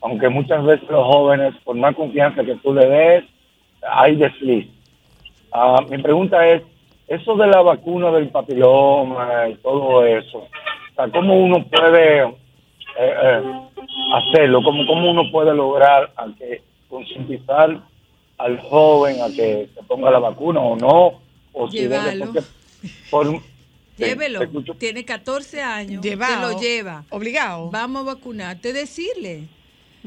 aunque muchas veces los jóvenes, por más confianza que tú le des, hay desliz. Ah, mi pregunta es, eso de la vacuna del papiloma y todo eso, o sea, ¿cómo uno puede eh, eh, hacerlo? ¿Cómo, ¿Cómo uno puede lograr a que concientizar al joven a que se ponga la vacuna o no? O si debe, porque por- Llévelo. Tiene 14 años. Llevado. Te lo lleva. Obligado. Vamos a vacunarte, decirle.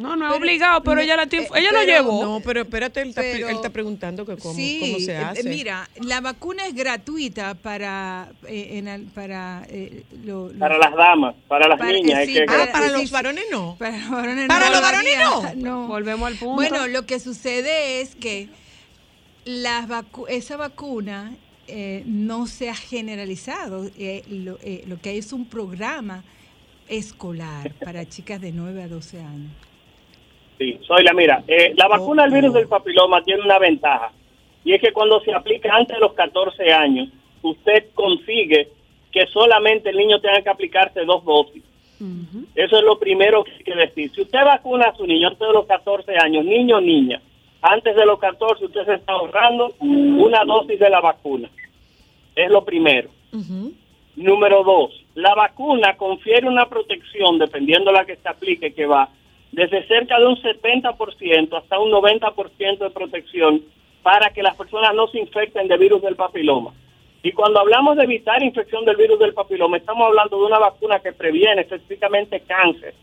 No, no es obligado, pero ella la tiene- ella lo llevó. No, pero espérate, él está, Pero- él está preguntando que cómo, sí, cómo se eh, hace. mira, la vacuna es gratuita para eh, en al- para eh, lo- lo- Para las damas, para las Para- niñas. eh, es sí, que- para- Ah, para sí, los sí. varones no. Para los varones Para no. los varones todavía no. Volvemos al punto. Bueno, lo que sucede es que las vacu- esa vacuna eh, no se ha generalizado. Eh, lo, eh, lo que hay es un programa escolar para chicas de 9 a 12 años. Sí, soy la mira, eh, la vacuna del virus del papiloma tiene una ventaja y es que cuando se aplica antes de los 14 años, usted consigue que solamente el niño tenga que aplicarse dos dosis. Eso es lo primero que hay que decir. Si usted vacuna a su niño antes de los 14 años, niño o niña, antes de los 14 usted se está ahorrando una dosis de la vacuna. Es lo primero. Número dos, la vacuna confiere una protección, dependiendo de la que se aplique, que va desde cerca de un 70% hasta un 90% de protección para que las personas no se infecten de virus del papiloma. Y cuando hablamos de evitar infección del virus del papiloma, estamos hablando de una vacuna que previene específicamente cáncer.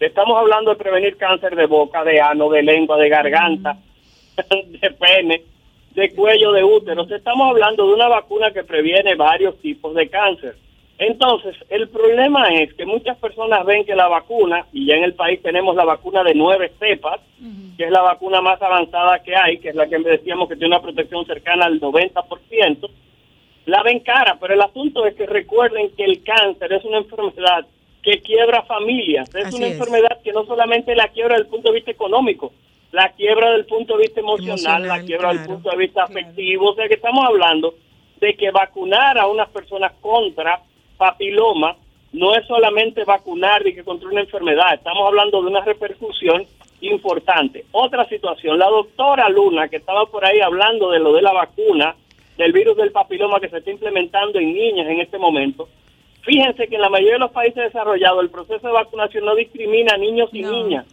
Estamos hablando de prevenir cáncer de boca, de ano, de lengua, de garganta, de pene, de cuello, de útero. Estamos hablando de una vacuna que previene varios tipos de cáncer. Entonces, el problema es que muchas personas ven que la vacuna, y ya en el país tenemos la vacuna de nueve cepas, que es la vacuna más avanzada que hay, que es la que decíamos que tiene una protección cercana al 90%, la ven cara, pero el asunto es que recuerden que el cáncer es una enfermedad que quiebra familias, es Así una es. enfermedad que no solamente la quiebra desde el punto de vista económico, la quiebra del punto de vista emocional, la quiebra del claro, punto de vista afectivo. O sea que estamos hablando de que vacunar a unas personas contra papiloma no es solamente vacunar y que contra una enfermedad, estamos hablando de una repercusión importante. Otra situación, la doctora Luna, que estaba por ahí hablando de lo de la vacuna, del virus del papiloma que se está implementando en niñas en este momento, fíjense que en la mayoría de los países desarrollados el proceso de vacunación no discrimina a niños y niñas.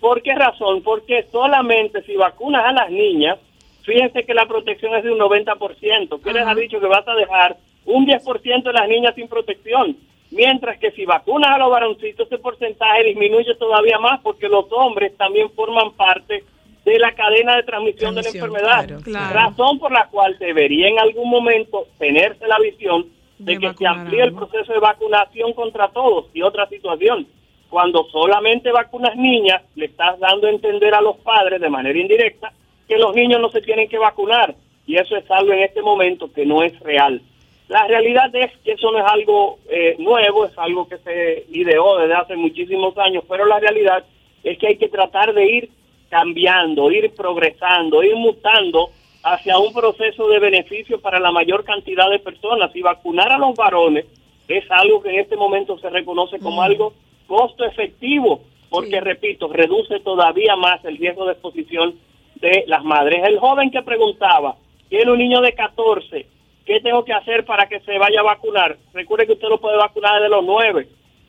¿Por qué razón? Porque solamente si vacunas a las niñas, fíjense que la protección es de un 90%. ¿Qué les ha dicho que vas a dejar un 10% de las niñas sin protección? Mientras que si vacunas a los varoncitos, ese porcentaje disminuye todavía más porque los hombres también forman parte de la cadena de transmisión, de la enfermedad. claro, claro. Razón por la cual debería en algún momento tenerse la visión de, que se amplíe el proceso de vacunación contra todos. Y otra situación, cuando solamente vacunas niñas, le estás dando a entender a los padres de manera indirecta que los niños no se tienen que vacunar. Y eso es algo en este momento que no es real. La realidad es que eso no es algo eh, nuevo, es algo que se ideó desde hace muchísimos años, pero la realidad es que hay que tratar de ir cambiando, ir progresando, ir mutando hacia un proceso de beneficio para la mayor cantidad de personas. Y vacunar a los varones es algo que en este momento se reconoce como algo costo efectivo, porque, repito, reduce todavía más el riesgo de exposición de las madres. El joven que preguntaba, tiene un niño de 14, ¿qué tengo que hacer para que se vaya a vacunar? Recuerde que usted lo puede vacunar desde los 9.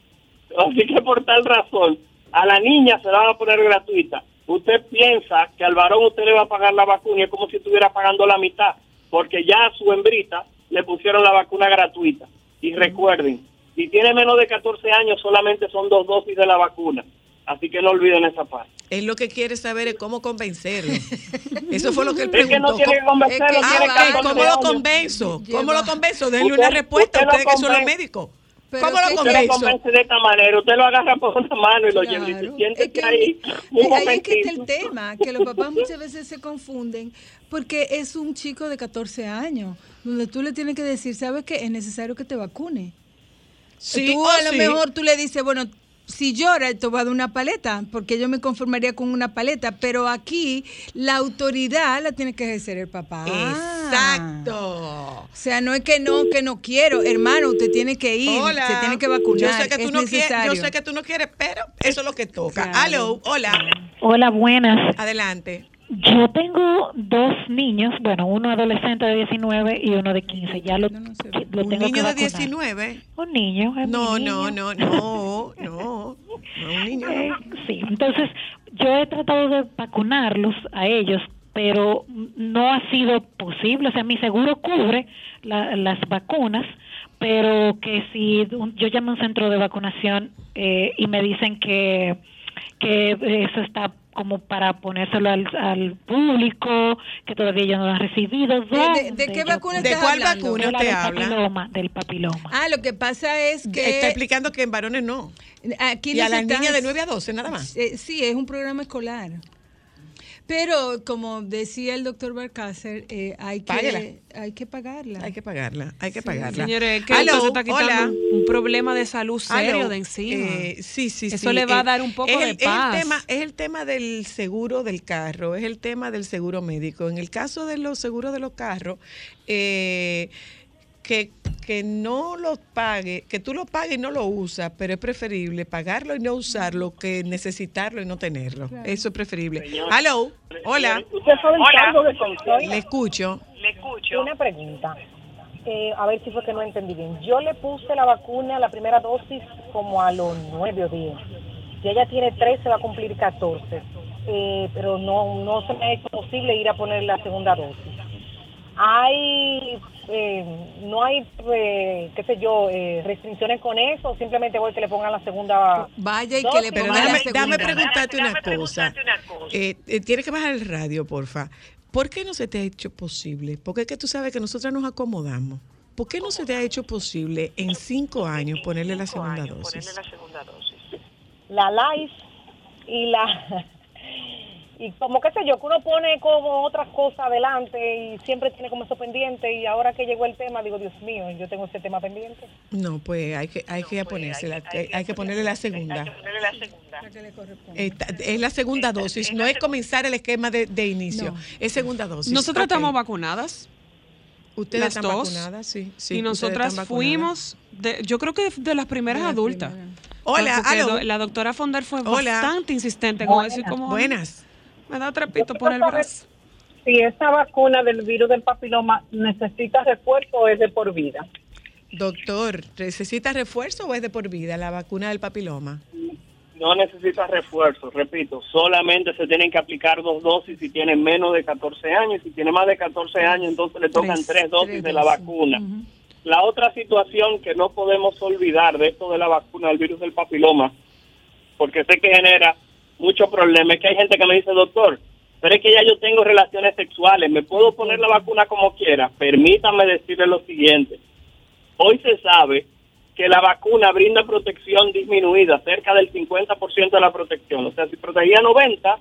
Así que por tal razón, a la niña se la van a poner gratuita. Usted piensa que al varón usted le va a pagar la vacuna y es como si estuviera pagando la mitad, porque ya a su hembrita le pusieron la vacuna gratuita. Y recuerden, si tiene menos de 14 años solamente son dos dosis de la vacuna. Así que no olviden esa parte. Él lo que quiere saber es cómo convencerlo. Eso fue lo que él Es que no preguntó. tiene que convencerlo, Ah, tiene ok, 14 ¿Cómo lo convenzo? ¿Cómo lo convenzo? Denle Usted- una respuesta. usted lo Ustedes que son los convence. médicos. Pero ¿Cómo lo usted lo convence de esta manera, usted lo agarra por una mano y lo lleva y dice, siéntese ahí un Eh, Ahí es que está el tema, que los papás muchas veces se confunden porque es un chico de 14 años, donde tú le tienes que decir, ¿sabes qué? Es necesario que te vacune. Sí, tú oh, a lo sí. mejor tú le dices, bueno, si llora, te va a dar una paleta, porque yo me conformaría con una paleta, pero aquí la autoridad la tiene que ejercer el papá. Exacto. O sea, no es que no, que no quiero, hermano, usted tiene que ir, Hola. se tiene que vacunar. Yo sé que tú es no quieres, necesario. yo sé que tú no quieres, pero eso es lo que toca. Claro. Aló, hola. Hola, buenas. Adelante. Yo tengo dos niños, bueno, uno adolescente de 19 y uno de 15. Ya lo, lo Un tengo que niño de vacunar. 19. Un niño. es No, niño. no, no, no, no. No, un niño. Eh, sí, entonces yo he tratado de vacunarlos a ellos, pero no ha sido posible. O sea, mi seguro cubre la- las vacunas, pero que si un- yo llamo a un centro de vacunación eh, y me dicen que, que eso está como para ponérselo al, al público, que todavía yo no lo han recibido. ¿De, de- de qué vacuna? ¿De estás cuál hablando? vacuna De la usted del habla? papiloma, del papiloma. Ah, lo que pasa es que... Está explicando que en varones no. Aquí y a las niñas de 9 a 12 nada más. Eh, sí, es un programa escolar. Pero como decía el doctor Barcácer, eh, hay, Páguela. que, hay que pagarla. Hay que pagarla, hay que Sí. pagarla. Señores, que se está quitando hola. un, problema de salud serio de encima. eh, sí, sí, Eso sí, le va a eh, dar un poco es de el, paz. Es el, tema, es el tema del seguro del carro, es el tema del seguro médico. En el caso de los seguros de los carros, eh, que, que no los pague, que tú lo pagues y no lo usas, pero es preferible pagarlo y no usarlo que necesitarlo y no tenerlo. Eso es preferible. Aló, hola. ¿Usted sabe el cargo de control? Le escucho. Le escucho. Una pregunta. Eh, a ver si fue que no entendí bien. Yo le puse la vacuna, la primera dosis, como a los 9 o 10. Si ella tiene 13, va a cumplir 14. Eh, pero no, no se me ha hecho posible ir a poner la segunda dosis. Hay, eh, no hay, eh, qué sé yo, eh, restricciones con eso, o simplemente voy que le pongan la segunda. Vaya y que le Pero pongan la déjame, déjame segunda. preguntarte una cosa. Eh, eh, tienes que bajar el radio, porfa. ¿Por qué no se te ha hecho posible? Porque es que tú sabes que nosotras nos acomodamos. ¿Por qué no se te ha hecho posible en cinco años ponerle la segunda dosis? La LIFE y la Y como qué sé yo, que uno pone como otras cosas adelante y siempre tiene como eso pendiente y ahora que llegó el tema digo, Dios mío, yo tengo ese tema pendiente. No, pues hay que, hay que ponerse, hay, hay que ponerle la segunda. Esta- es la segunda dosis, no es comenzar el esquema de, de inicio, No. es segunda dosis. Nosotras Ok. estamos vacunadas. Ustedes las están dos. vacunadas, sí. sí, y nosotras fuimos, de, yo creo que de las primeras adultas. Hola, Porque aló. do- la doctora Fonder fue Hola. bastante insistente con eso y como Buenas. Me da trapito por el brazo. Si esa vacuna del virus del papiloma necesita refuerzo o es de por vida. Doctor, ¿necesita refuerzo o es de por vida la vacuna del papiloma? No necesita refuerzo, repito, solamente se tienen que aplicar dos dosis si tienen menos de 14 años. Si tiene más de 14 años, entonces le tocan Tres, tres, dosis tres de la dosis. vacuna. La otra situación que no podemos olvidar de esto de la vacuna del virus del papiloma, porque sé que genera muchos problemas, es que hay gente que me dice, doctor, pero es que ya yo tengo relaciones sexuales, ¿me puedo poner la vacuna como quiera? Permítame decirle lo siguiente. Hoy se sabe que la vacuna brinda protección disminuida, cerca del 50% de la protección. O sea, si protegía 90,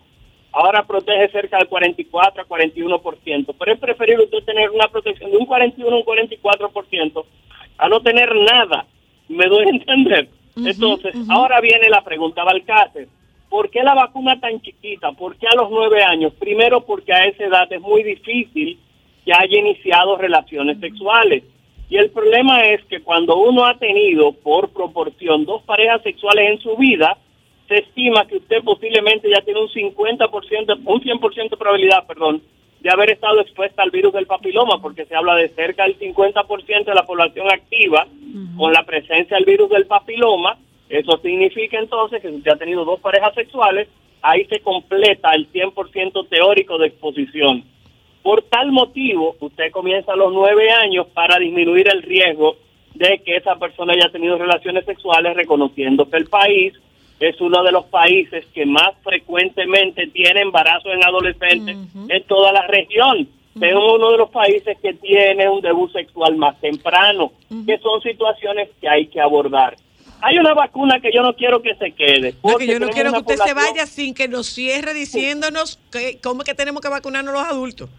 ahora protege cerca del 44 a 41%. Pero es preferible usted tener una protección de un 41 un 44% a no tener nada. ¿Me doy a entender? Entonces, ahora viene la pregunta, Balcácer. ¿Por qué la vacuna tan chiquita? ¿Por qué a los nueve años? Primero, porque a esa edad es muy difícil que haya iniciado relaciones sexuales. Y el problema es que cuando uno ha tenido por proporción dos parejas sexuales en su vida, se estima que usted posiblemente ya tiene un 50%, un 100% de probabilidad, perdón, de haber estado expuesta al virus del papiloma, porque se habla de cerca del 50% de la población activa con la presencia del virus del papiloma. Eso significa entonces que si usted ha tenido dos parejas sexuales, ahí se completa el 100% teórico de exposición. Por tal motivo, usted comienza a los nueve años para disminuir el riesgo de que esa persona haya tenido relaciones sexuales, reconociendo que el país es uno de los países que más frecuentemente tiene embarazos en adolescentes en toda la región. Es uno de los países que tiene un debut sexual más temprano, que son situaciones que hay que abordar. Hay una vacuna que yo no quiero que se quede. No, porque que yo no quiero que usted se vaya sin que nos cierre diciéndonos que, cómo es que tenemos que vacunarnos los adultos.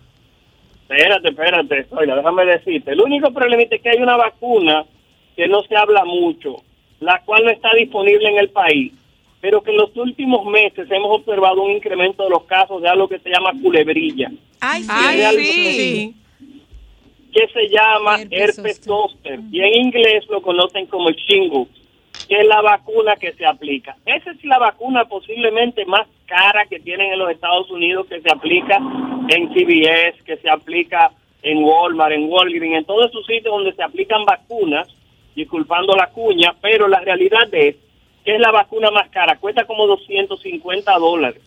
Espérate, espérate, oiga, déjame decirte. El único problema es que hay una vacuna que no se habla mucho, la cual no está disponible en el país, pero que en los últimos meses hemos observado un incremento de los casos de algo que se llama culebrilla. Ay, sí. Ay, Realmente- sí. que se llama herpes zoster y en inglés lo conocen como el shingle, que es la vacuna que se aplica. Esa es la vacuna posiblemente más cara que tienen en los Estados Unidos, que se aplica en CVS, que se aplica en Walmart, en Walgreens, en todos esos sitios donde se aplican vacunas, disculpando la cuña, pero la realidad es que es la vacuna más cara, cuesta como 250 dólares.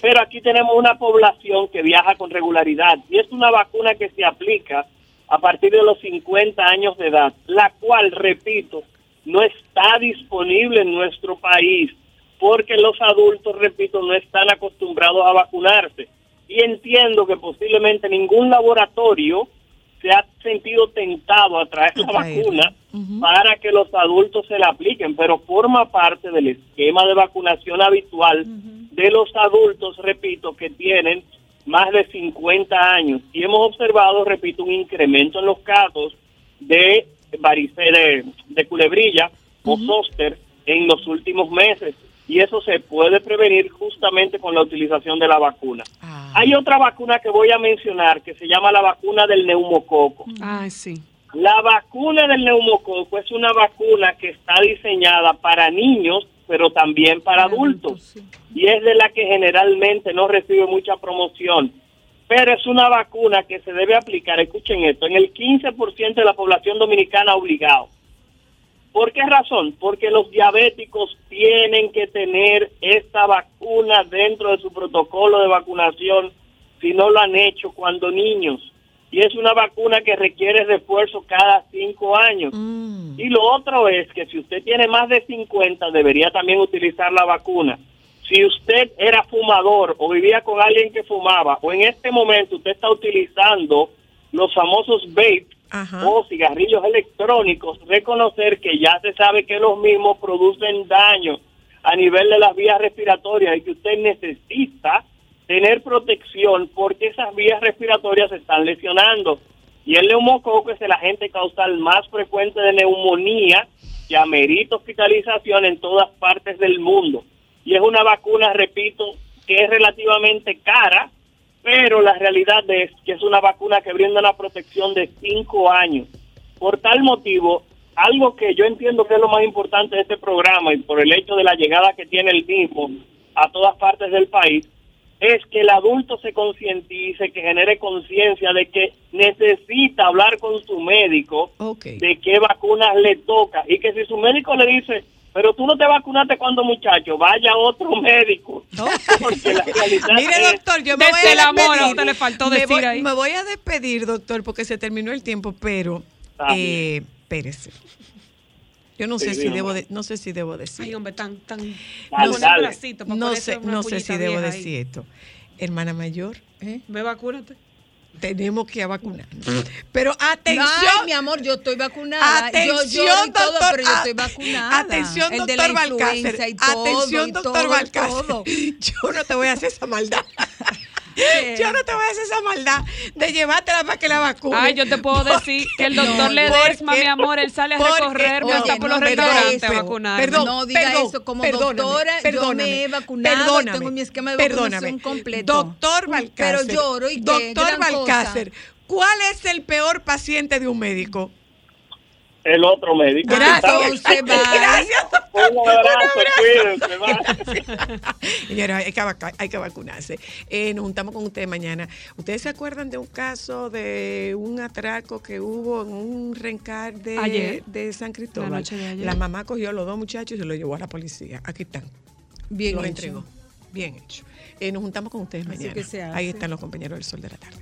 Pero aquí tenemos una población que viaja con regularidad y es una vacuna que se aplica a partir de los 50 años de edad, la cual, repito, no está disponible en nuestro país porque los adultos, repito, no están acostumbrados a vacunarse. Y entiendo que posiblemente ningún laboratorio se ha sentido tentado a traer la vacuna para que los adultos se la apliquen, pero forma parte del esquema de vacunación habitual de los adultos, repito, que tienen más de 50 años. Y hemos observado, repito, un incremento en los casos de varicela, de, de culebrilla o zóster en los últimos meses. Y eso se puede prevenir justamente con la utilización de la vacuna. Hay otra vacuna que voy a mencionar que se llama la vacuna del neumococo. Ay, sí. La vacuna del neumococo es una vacuna que está diseñada para niños, pero también para adultos. Y es de la que generalmente no recibe mucha promoción. Pero es una vacuna que se debe aplicar, escuchen esto, en el 15% de la población dominicana obligado. ¿Por qué razón? Porque los diabéticos tienen que tener esta vacuna dentro de su protocolo de vacunación si no lo han hecho cuando niños. Y es una vacuna que requiere refuerzo cada cinco años. Y lo otro es que si usted tiene más de 50, debería también utilizar la vacuna. Si usted era fumador o vivía con alguien que fumaba, o en este momento usted está utilizando los famosos vape o cigarrillos electrónicos, reconocer que ya se sabe que los mismos producen daño a nivel de las vías respiratorias y que usted necesita tener protección porque esas vías respiratorias se están lesionando. Y el neumococo es el agente causal más frecuente de neumonía que amerita hospitalización en todas partes del mundo. Y es una vacuna, repito, que es relativamente cara, pero la realidad es que es una vacuna que brinda una protección de cinco años. Por tal motivo, algo que yo entiendo que es lo más importante de este programa y por el hecho de la llegada que tiene el mismo a todas partes del país, es que el adulto se concientice, que genere conciencia de que necesita hablar con su médico de qué vacunas le toca y que si su médico le dice, pero tú no te vacunaste cuando muchacho, vaya otro médico. Porque la realidad Mire, es- doctor, yo me voy a el amor, despedir. a usted le faltó me decir voy, ahí. Me voy a despedir, doctor, porque se terminó el tiempo, pero eh, espérese. Yo no Sí, sé si debo de- no sé si debo decir. Ay, hombre, tan, tan. no bracito para no sé, no sé si debo ahí. decir esto. Hermana mayor, Ve, vacúnate. Tenemos que vacunarnos. Pero atención, Ay, mi amor, yo estoy vacunada. Atención, yo lloro y todo, doctor, pero yo estoy vacunada. Atención, El doctor Balcácer. todo, Atención, doctor Balcácer. Yo no te voy a hacer esa maldad. Yo no te voy a hacer esa maldad de llevártela para que la vacune. Ay, yo te puedo decir que el doctor Ledesma, mi amor, él sale a recorrer, me está por los restaurantes a vacunar. Perdón, no diga perdón, eso. Como perdóname, doctora, yo me he vacunado, perdóname, tengo mi esquema de vacunación completo. Doctor Balcácer. Pero lloro y qué, Doctor Balcácer, ¿cuál es el peor paciente de un médico? El otro médico. Gracias. Gracias. Un abrazo, cuídense. Señora, hay que, hay que vacunarse. Eh, nos juntamos con ustedes mañana. ¿Ustedes se acuerdan de un caso de un atraco que hubo en un rencar de, Ayer. de San Cristóbal? La noche de ayer. La mamá cogió a los dos muchachos y se los llevó a la policía. Aquí están. Bien los hecho. entregó. Bien hecho. Eh, nos juntamos con ustedes Así mañana. que se Ahí están los compañeros del Sol de la Tarde.